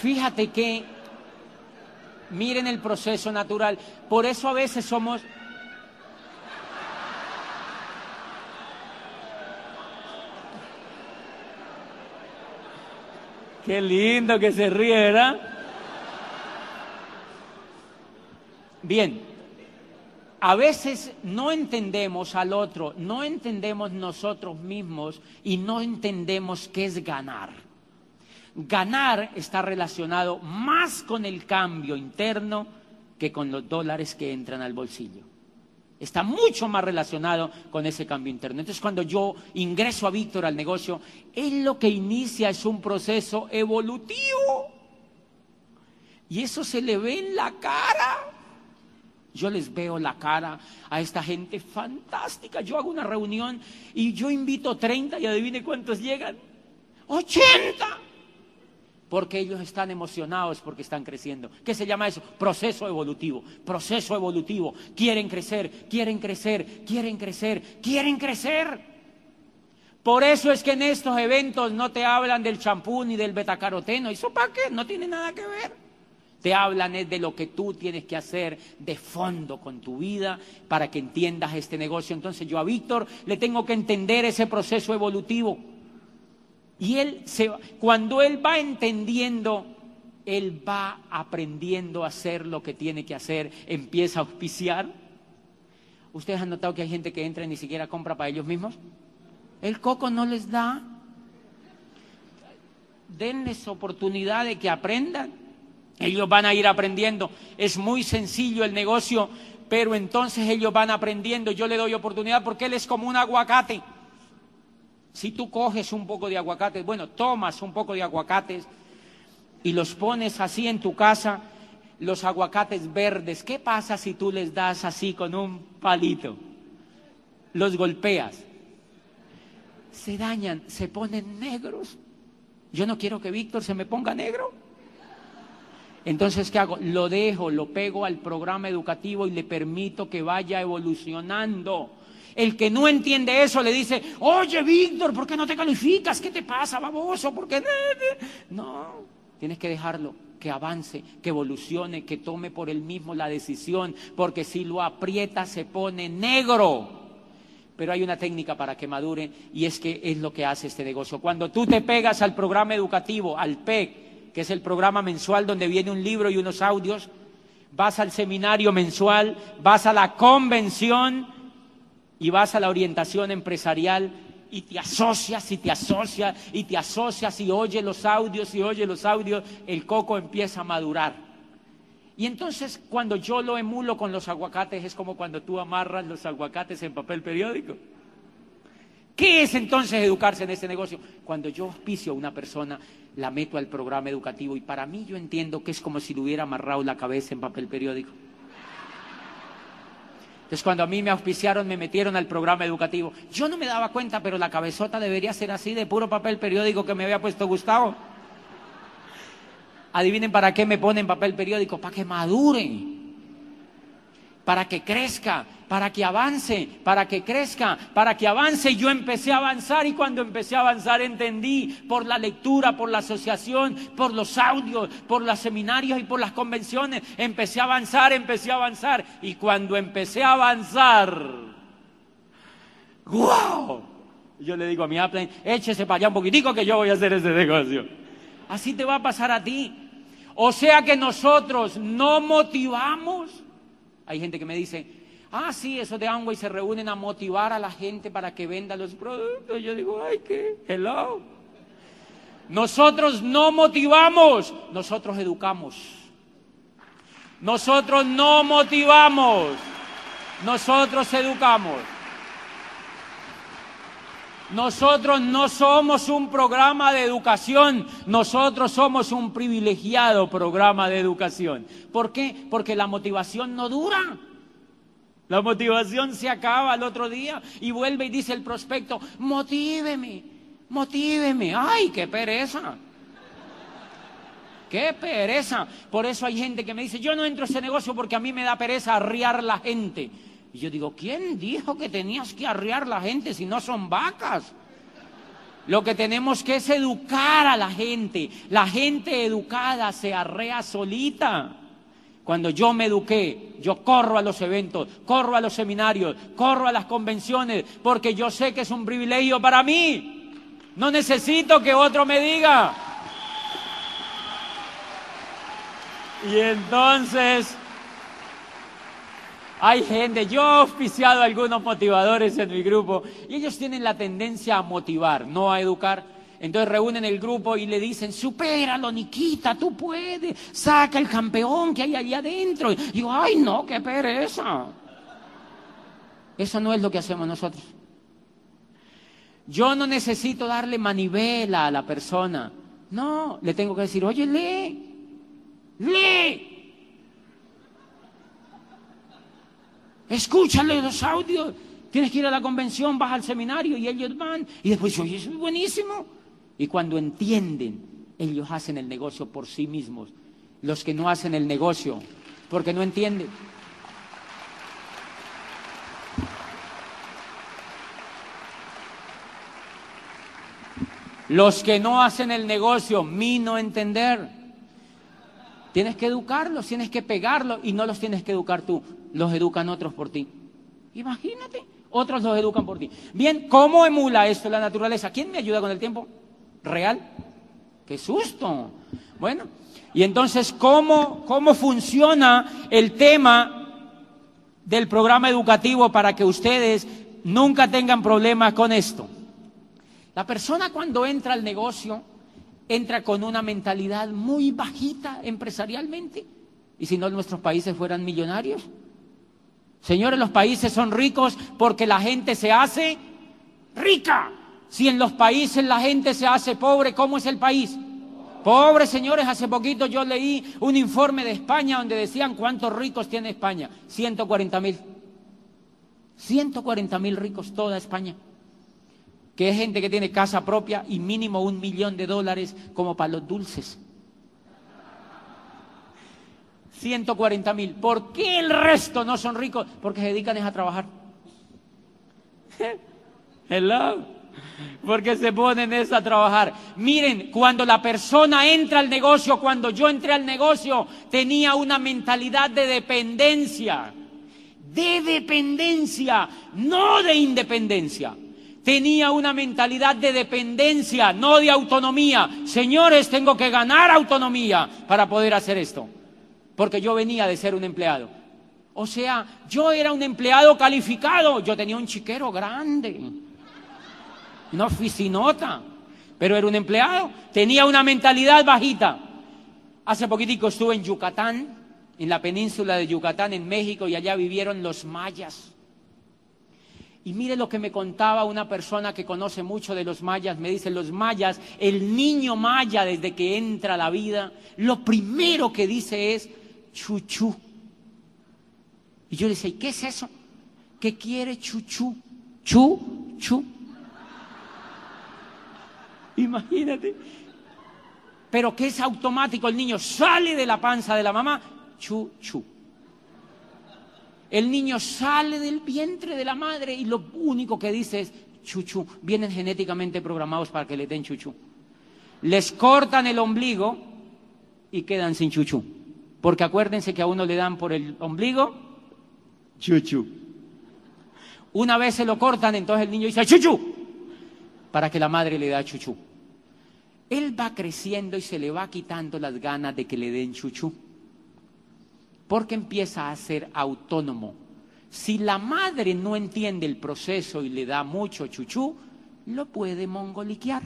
Fíjate que, miren el proceso natural, por eso a veces somos... Qué lindo que se ríe, ¿verdad? Bien, a veces no entendemos al otro, no entendemos nosotros mismos y no entendemos qué es ganar. Ganar está relacionado más con el cambio interno que con los dólares que entran al bolsillo. Está mucho más relacionado con ese cambio interno. Entonces, cuando yo ingreso a Víctor al negocio, él lo que inicia es un proceso evolutivo. Y eso se le ve en la cara. Yo les veo la cara a esta gente fantástica. Yo hago una reunión y yo invito 30 y adivine cuántos llegan. 80 porque ellos están emocionados porque están creciendo. ¿Qué se llama eso? Proceso evolutivo, proceso evolutivo. Quieren crecer, quieren crecer, quieren crecer, quieren crecer. Por eso es que en estos eventos no te hablan del champú ni del betacaroteno. ¿Eso para qué? No tiene nada que ver. Te hablan de lo que tú tienes que hacer de fondo con tu vida para que entiendas este negocio. Entonces yo a Víctor le tengo que entender ese proceso evolutivo. Y él se, cuando él va entendiendo, él va aprendiendo a hacer lo que tiene que hacer, empieza a auspiciar. ¿Ustedes han notado que hay gente que entra y ni siquiera compra para ellos mismos? El coco no les da. Denles oportunidad de que aprendan. Ellos van a ir aprendiendo. Es muy sencillo el negocio, pero entonces ellos van aprendiendo. Yo le doy oportunidad porque él es como un aguacate. Si tú coges un poco de aguacates, bueno, tomas un poco de aguacates y los pones así en tu casa, los aguacates verdes, ¿qué pasa si tú les das así con un palito? Los golpeas. se dañan, se ponen negros. Yo no quiero que Víctor se me ponga negro. Entonces, ¿qué hago? Lo dejo, lo pego al programa educativo y le permito que vaya evolucionando. El que no entiende eso le dice, oye Víctor, ¿por qué no te calificas? ¿Qué te pasa, baboso? ¿Por qué? No, tienes que dejarlo, que avance, que evolucione, que tome por él mismo la decisión, porque si lo aprieta se pone negro. Pero hay una técnica para que madure y es que es lo que hace este negocio. Cuando tú te pegas al programa educativo, al PEC, que es el programa mensual donde viene un libro y unos audios, vas al seminario mensual, vas a la convención, y vas a la orientación empresarial y te asocias y te asocias y te asocias y oyes los audios y oyes los audios, el coco empieza a madurar. Y entonces cuando yo lo emulo con los aguacates es como cuando tú amarras los aguacates en papel periódico. ¿Qué es entonces educarse en este negocio? Cuando yo auspicio a una persona, la meto al programa educativo y para mí yo entiendo que es como si le hubiera amarrado la cabeza en papel periódico. Entonces cuando a mí me auspiciaron, me metieron al programa educativo. Yo no me daba cuenta, pero la cabezota debería ser así de puro papel periódico que me había puesto Gustavo. Adivinen para qué me ponen papel periódico, para que madure, para que crezca, para que avance, para que crezca, para que avance. Yo empecé a avanzar y cuando empecé a avanzar entendí por la lectura, por la asociación, por los audios, por los seminarios y por las convenciones. Empecé a avanzar, empecé a avanzar. Y cuando empecé a avanzar, ¡guau! Yo le digo a mi Apple, échese para allá un poquitico que yo voy a hacer ese negocio. Así te va a pasar a ti. O sea que nosotros no motivamos. Hay gente que me dice, Ah, sí, eso de y se reúnen a motivar a la gente para que venda los productos. Yo digo, ay, qué, hello. Nosotros no motivamos, nosotros educamos. Nosotros no motivamos, nosotros educamos. Nosotros no somos un programa de educación, nosotros somos un privilegiado programa de educación. ¿Por qué? Porque la motivación no dura. La motivación se acaba al otro día y vuelve y dice el prospecto, motíveme, motíveme. ¡Ay, qué pereza! ¡Qué pereza! Por eso hay gente que me dice, yo no entro a ese negocio porque a mí me da pereza arriar la gente. Y yo digo, ¿quién dijo que tenías que arriar la gente si no son vacas? Lo que tenemos que es educar a la gente. La gente educada se arrea solita. Cuando yo me eduqué, yo corro a los eventos, corro a los seminarios, corro a las convenciones, porque yo sé que es un privilegio para mí. No necesito que otro me diga. Y entonces, hay gente, yo he oficiado a algunos motivadores en mi grupo, y ellos tienen la tendencia a motivar, no a educar. Entonces reúnen el grupo y le dicen, supéralo, Niquita, tú puedes, saca el campeón que hay allá adentro. Y digo, ay no, qué pereza. Eso no es lo que hacemos nosotros. Yo no necesito darle manivela a la persona. No, le tengo que decir, oye, lee, lee. Escúchale los audios. Tienes que ir a la convención, vas al seminario y ellos van. Y después, oye, eso es buenísimo. Y cuando entienden, ellos hacen el negocio por sí mismos. Los que no hacen el negocio, porque no entienden. Los que no hacen el negocio, mi no entender. Tienes que educarlos, tienes que pegarlos y no los tienes que educar tú, los educan otros por ti. Imagínate, otros los educan por ti. Bien, ¿cómo emula esto la naturaleza? ¿Quién me ayuda con el tiempo? real. ¡Qué susto! Bueno, y entonces, ¿cómo, cómo funciona el tema del programa educativo para que ustedes nunca tengan problemas con esto? La persona cuando entra al negocio entra con una mentalidad muy bajita empresarialmente. ¿Y si no nuestros países fueran millonarios? Señores, los países son ricos porque la gente se hace rica. Si en los países la gente se hace pobre, ¿cómo es el país? Pobre, señores, hace poquito yo leí un informe de España donde decían cuántos ricos tiene España. 140 mil. 140 mil ricos toda España. que es gente que tiene casa propia y mínimo un millón de dólares como para los dulces. 140 mil. ¿Por qué el resto no son ricos? Porque se dedican a trabajar. Hello. Porque se ponen eso a trabajar. Miren, cuando la persona entra al negocio, cuando yo entré al negocio, tenía una mentalidad de dependencia. De dependencia, no de independencia tenía una mentalidad de dependencia, no de autonomía. Señores, tengo que ganar autonomía para poder hacer esto, porque yo venía de ser un empleado. O sea, yo era un empleado calificado, yo tenía un chiquero grande, una oficinota, pero era un empleado, tenía una mentalidad bajita. Hace poquitico estuve en Yucatán, en la península de Yucatán, en México, y allá vivieron los mayas. Y mire lo que me contaba una persona que conoce mucho de los mayas. Me dice, los mayas, el niño maya desde que entra a la vida, lo primero que dice es chuchú. Y yo le decía, ¿y qué es eso? ¿Qué quiere chuchú? Chu, chu. Imagínate. Pero que es automático, el niño sale de la panza de la mamá, chu, chu. El niño sale del vientre de la madre y lo único que dice es chuchu. Vienen genéticamente programados para que le den chuchu. Les cortan el ombligo y quedan sin chuchu. Porque acuérdense que a uno le dan por el ombligo chuchu. Una vez se lo cortan, entonces el niño dice chuchu. Para que la madre le da chuchu. Él va creciendo y se le va quitando las ganas de que le den chuchu porque empieza a ser autónomo. Si la madre no entiende el proceso y le da mucho chuchú, lo puede mongoliquear.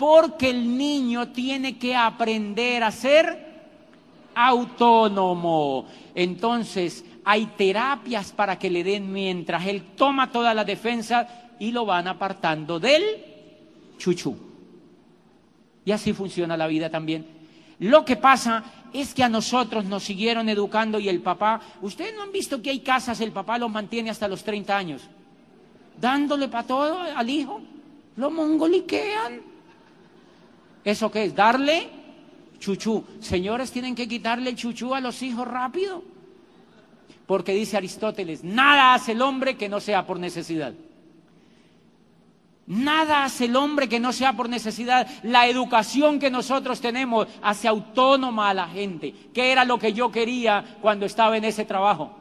Porque el niño tiene que aprender a ser autónomo. Entonces, hay terapias para que le den mientras él toma toda la defensa y lo van apartando del chuchú. Y así funciona la vida también. Lo que pasa es que a nosotros nos siguieron educando y el papá, ustedes no han visto que hay casas, el papá los mantiene hasta los 30 años, dándole para todo al hijo, lo mongoliquean. ¿Eso qué es? Darle chuchú. Señores, tienen que quitarle chuchú a los hijos rápido. Porque dice Aristóteles, nada hace el hombre que no sea por necesidad. Nada hace el hombre que no sea por necesidad. La educación que nosotros tenemos hace autónoma a la gente. ¿Qué era lo que yo quería cuando estaba en ese trabajo?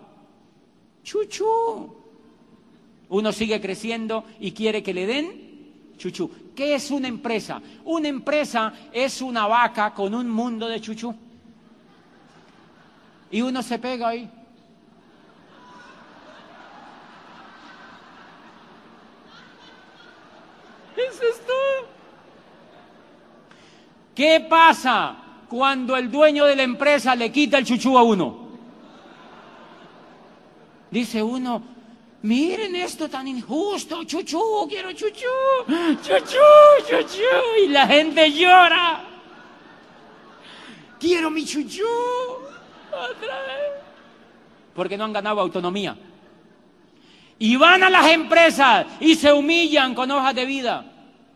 Chuchu. Uno sigue creciendo y quiere que le den chuchu. ¿Qué es una empresa? Una empresa es una vaca con un mundo de chuchu. Y uno se pega ahí. ¿Qué pasa cuando el dueño de la empresa le quita el chuchú a uno? Dice uno, miren esto tan injusto, chuchú, quiero chuchú, chuchú, chuchú, y la gente llora. Quiero mi chuchú, otra vez. Porque no han ganado autonomía. Y van a las empresas y se humillan con hojas de vida.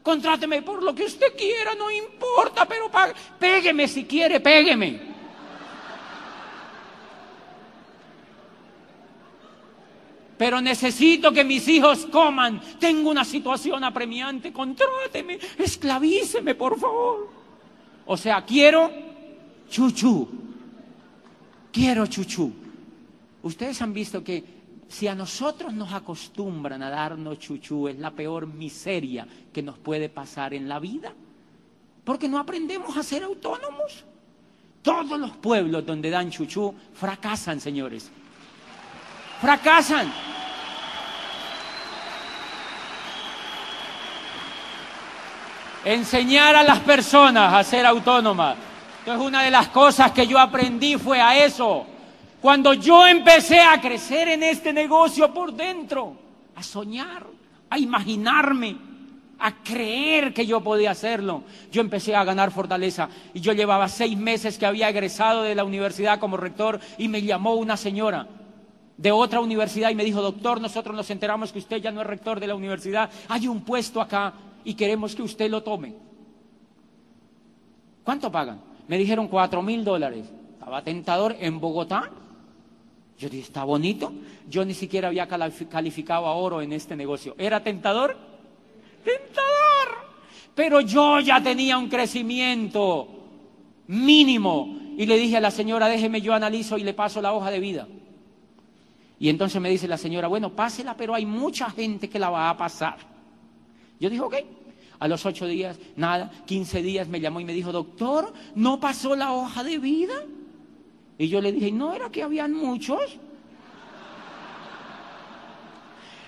Contráteme por lo que usted quiera, no importa, pero pégueme si quiere, pégueme. Pero necesito que mis hijos coman. Tengo una situación apremiante. Contráteme, esclavíceme, por favor. O sea, quiero chuchu. Quiero chuchu. Ustedes han visto que si a nosotros nos acostumbran a darnos chuchú, es la peor miseria que nos puede pasar en la vida. Porque no aprendemos a ser autónomos. Todos los pueblos donde dan chuchú fracasan, señores. Fracasan. Enseñar a las personas a ser autónomas. Entonces una de las cosas que yo aprendí fue a eso cuando yo empecé a crecer en este negocio por dentro, a soñar, a imaginarme, a creer que yo podía hacerlo, yo empecé a ganar fortaleza. Y yo llevaba seis meses que había egresado de la universidad como rector y me llamó una señora de otra universidad y me dijo, doctor, nosotros nos enteramos que usted ya no es rector de la universidad, hay un puesto acá y queremos que usted lo tome. ¿Cuánto pagan? Me dijeron cuatro mil dólares. Estaba tentador en Bogotá. Yo dije, está bonito. Yo ni siquiera había calificado a oro en este negocio. ¿Era tentador? Tentador. Pero yo ya tenía un crecimiento mínimo. Y le dije a la señora, déjeme yo analizo y le paso la hoja de vida. Y entonces me dice la señora, bueno, pásela, pero hay mucha gente que la va a pasar. Yo dije, ok. A los ocho días, nada, quince días me llamó y me dijo, doctor, ¿no pasó la hoja de vida? Y yo le dije, ¿no era que habían muchos?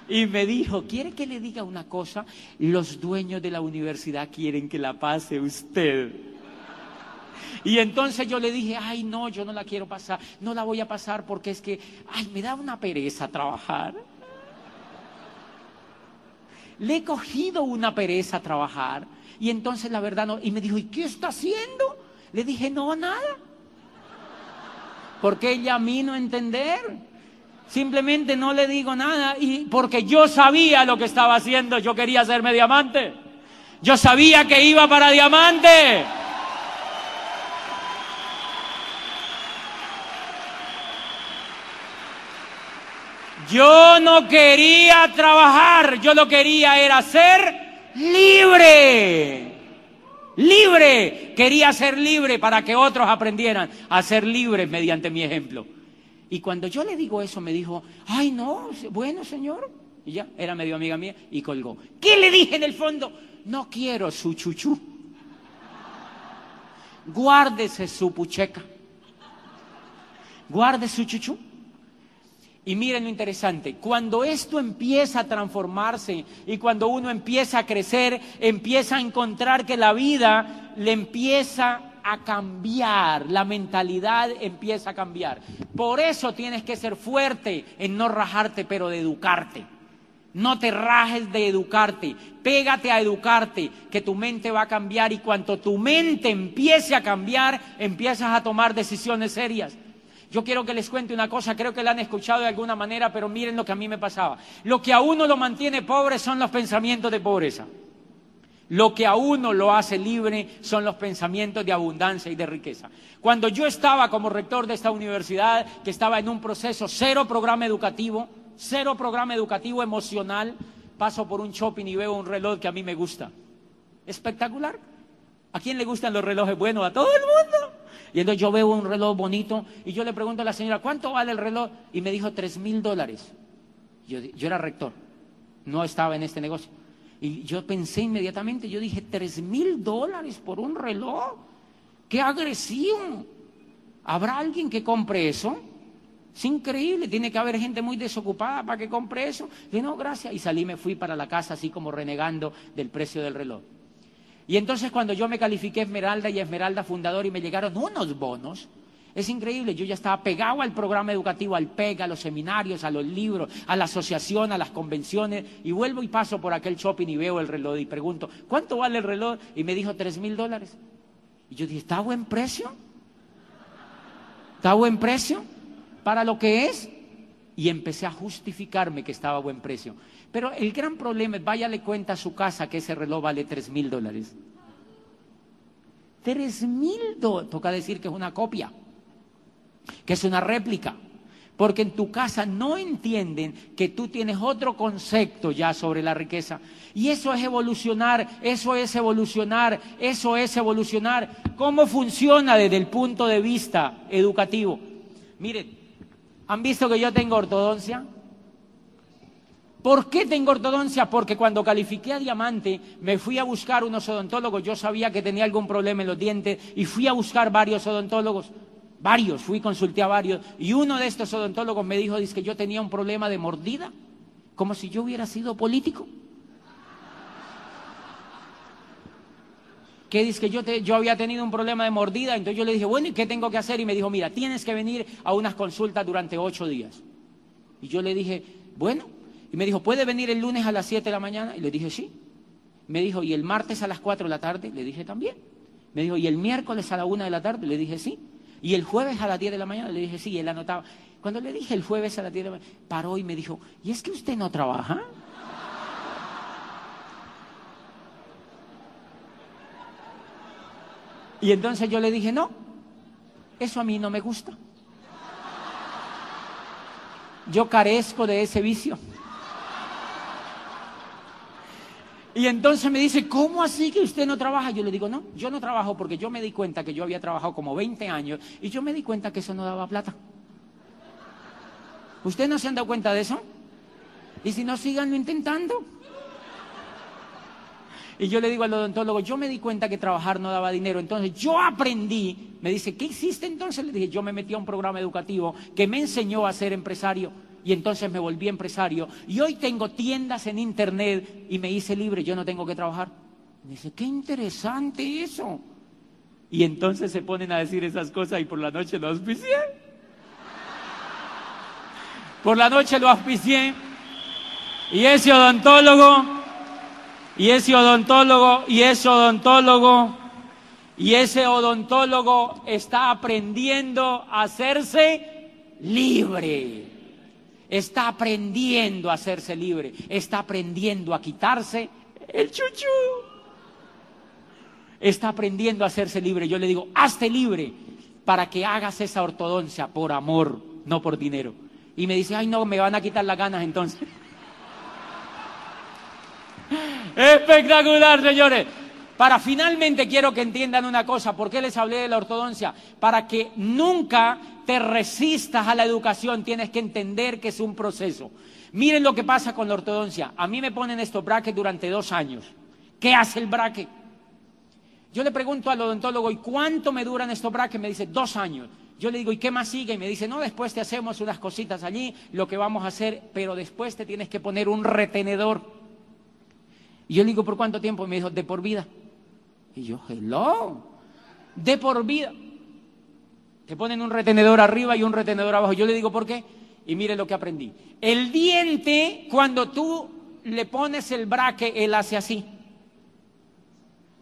Y me dijo, ¿quiere que le diga una cosa? Los dueños de la universidad quieren que la pase usted. Y entonces yo le dije, ay, no, yo no la quiero pasar, no la voy a pasar porque es que, ay, me da una pereza trabajar le he cogido una pereza a trabajar. Y entonces la verdad no, y me dijo, ¿y qué está haciendo? Le dije, no, nada. Porque ella a mí no entender. Simplemente no le digo nada y porque yo sabía lo que estaba haciendo, yo quería hacerme diamante. Yo sabía que iba para diamante. Yo no quería trabajar, yo lo quería era ser libre. Libre. Quería ser libre para que otros aprendieran a ser libres mediante mi ejemplo. Y cuando yo le digo eso, me dijo, ay no, bueno señor. Y ya, era medio amiga mía y colgó. ¿Qué le dije en el fondo? No quiero su chuchú. Guárdese su pucheca. Guarde su chuchú. Y miren lo interesante, cuando esto empieza a transformarse y cuando uno empieza a crecer, empieza a encontrar que la vida le empieza a cambiar, la mentalidad empieza a cambiar. Por eso tienes que ser fuerte en no rajarte, pero de educarte. No te rajes de educarte, pégate a educarte, que tu mente va a cambiar y cuando tu mente empiece a cambiar, empiezas a tomar decisiones serias. Yo quiero que les cuente una cosa, creo que la han escuchado de alguna manera, pero miren lo que a mí me pasaba. Lo que a uno lo mantiene pobre son los pensamientos de pobreza. Lo que a uno lo hace libre son los pensamientos de abundancia y de riqueza. Cuando yo estaba como rector de esta universidad, que estaba en un proceso cero programa educativo, cero programa educativo emocional, paso por un shopping y veo un reloj que a mí me gusta. Espectacular. ¿A quién le gustan los relojes buenos? A todo el mundo. Y entonces yo veo un reloj bonito y yo le pregunto a la señora, ¿cuánto vale el reloj? Y me dijo, tres mil dólares. Yo, era rector, no estaba en este negocio. Y yo pensé inmediatamente, yo dije, tres mil dólares por un reloj. ¡Qué agresivo! ¿Habrá alguien que compre eso? Es increíble, tiene que haber gente muy desocupada para que compre eso. Y no, gracias. Y salí, me fui para la casa así como renegando del precio del reloj. Y entonces cuando yo me califiqué Esmeralda y Esmeralda Fundador y me llegaron unos bonos, es increíble, yo ya estaba pegado al programa educativo, al PEG, a los seminarios, a los libros, a la asociación, a las convenciones, y vuelvo y paso por aquel shopping y veo el reloj y pregunto, ¿cuánto vale el reloj? Y me dijo tres mil dólares. Y yo dije, ¿está buen precio? ¿Está buen precio para lo que es? Y empecé a justificarme que estaba a buen precio. Pero el gran problema es, váyale cuenta a su casa que ese reloj vale tres mil dólares. Tres mil dólares. Toca decir que es una copia, que es una réplica. Porque en tu casa no entienden que tú tienes otro concepto ya sobre la riqueza. Y eso es evolucionar, eso es evolucionar, eso es evolucionar. ¿Cómo funciona desde el punto de vista educativo? Miren, ¿han visto que yo tengo ortodoncia? ¿Por qué tengo ortodoncia? Porque cuando califiqué a diamante me fui a buscar unos odontólogos, yo sabía que tenía algún problema en los dientes y fui a buscar varios odontólogos, varios, fui consulté a varios y uno de estos odontólogos me dijo que yo tenía un problema de mordida, como si yo hubiera sido político. Que dice que yo, yo había tenido un problema de mordida, entonces yo le dije, bueno, ¿y qué tengo que hacer? Y me dijo, mira, tienes que venir a unas consultas durante ocho días. Y yo le dije, bueno, y me dijo, ¿puede venir el lunes a las 7 de la mañana? Y le dije, sí. Me dijo, ¿y el martes a las 4 de la tarde? Le dije, también. Me dijo, ¿y el miércoles a la 1 de la tarde? Le dije, sí. Y el jueves a las 10 de la mañana le dije, sí. Y él anotaba. Cuando le dije el jueves a la tía, paró y me dijo, ¿y es que usted no trabaja? Y entonces yo le dije, no, eso a mí no me gusta. Yo carezco de ese vicio. Y entonces me dice, ¿cómo así que usted no trabaja? Yo le digo, no, yo no trabajo porque yo me di cuenta que yo había trabajado como 20 años y yo me di cuenta que eso no daba plata. ¿Usted no se han dado cuenta de eso? Y si no, síganlo intentando. Y yo le digo al odontólogo, yo me di cuenta que trabajar no daba dinero, entonces yo aprendí, me dice, ¿qué hiciste entonces? Le dije, yo me metí a un programa educativo que me enseñó a ser empresario y entonces me volví empresario y hoy tengo tiendas en internet y me hice libre, yo no tengo que trabajar. Me dice, qué interesante eso. Y entonces se ponen a decir esas cosas y por la noche lo auspicié. Por la noche lo auspicié. Y ese odontólogo, y ese odontólogo, y ese odontólogo, y ese odontólogo está aprendiendo a hacerse libre está aprendiendo a hacerse libre, está aprendiendo a quitarse el chuchu. Está aprendiendo a hacerse libre. Yo le digo, hazte libre para que hagas esa ortodoncia por amor, no por dinero. Y me dice, ay no, me van a quitar las ganas entonces. Espectacular, señores. Para finalmente quiero que entiendan una cosa, ¿por qué les hablé de la ortodoncia? Para que nunca te resistas a la educación, tienes que entender que es un proceso. Miren lo que pasa con la ortodoncia. A mí me ponen estos brackets durante dos años. ¿Qué hace el bracket? Yo le pregunto al odontólogo, ¿y cuánto me duran estos brackets? Me dice, dos años. Yo le digo, ¿y qué más sigue? Y me dice, no, después te hacemos unas cositas allí, lo que vamos a hacer, pero después te tienes que poner un retenedor. Y yo le digo, ¿por cuánto tiempo? Y me dijo, de por vida. Y yo, hello, de por vida. Te ponen un retenedor arriba y un retenedor abajo. Yo le digo, ¿por qué? Y mire lo que aprendí. El diente, cuando tú le pones el braque, él hace así.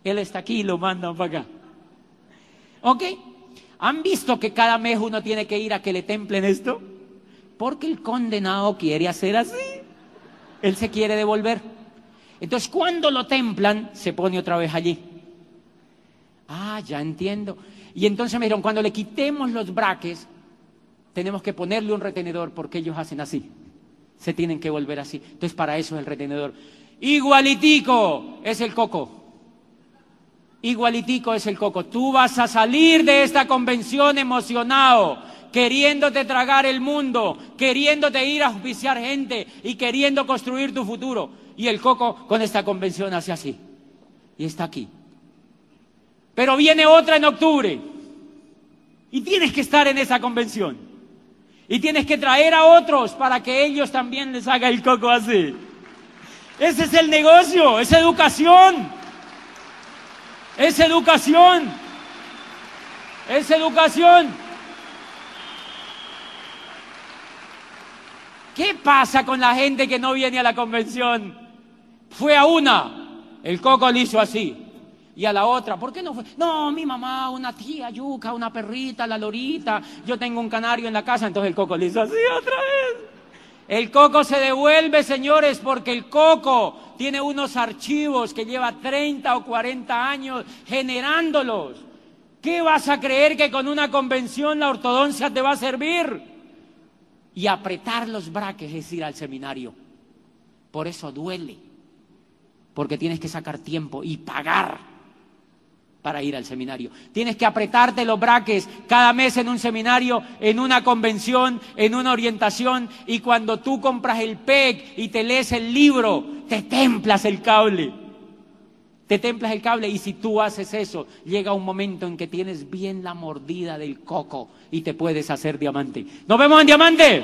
Él está aquí y lo mandan para acá. ¿Ok? ¿Han visto que cada mes uno tiene que ir a que le templen esto? Porque el condenado quiere hacer así. Él se quiere devolver. Entonces, cuando lo templan, se pone otra vez allí. Ah, ya entiendo. Y entonces me dijeron, cuando le quitemos los braques, tenemos que ponerle un retenedor porque ellos hacen así. Se tienen que volver así. Entonces para eso es el retenedor. Igualitico es el coco. Igualitico es el coco. Tú vas a salir de esta convención emocionado, queriéndote tragar el mundo, queriéndote ir a auspiciar gente y queriendo construir tu futuro. Y el coco con esta convención hace así. Y está aquí. Pero viene otra en octubre. Y tienes que estar en esa convención. Y tienes que traer a otros para que ellos también les haga el coco así. Ese es el negocio, es educación. Es educación. Es educación. ¿Qué pasa con la gente que no viene a la convención? Fue a una, el coco le hizo así y a la otra, ¿por qué no fue? No, mi mamá, una tía yuca, una perrita, la lorita, yo tengo un canario en la casa, entonces el coco le hizo así otra vez. El coco se devuelve, señores, porque el coco tiene unos archivos que lleva 30 o 40 años generándolos. ¿Qué vas a creer que con una convención la ortodoncia te va a servir? Y apretar los braques es ir al seminario. Por eso duele, porque tienes que sacar tiempo y pagar para ir al seminario. Tienes que apretarte los braques cada mes en un seminario, en una convención, en una orientación y cuando tú compras el PEC y te lees el libro, te templas el cable. Te templas el cable y si tú haces eso, llega un momento en que tienes bien la mordida del coco y te puedes hacer diamante. Nos vemos en diamante.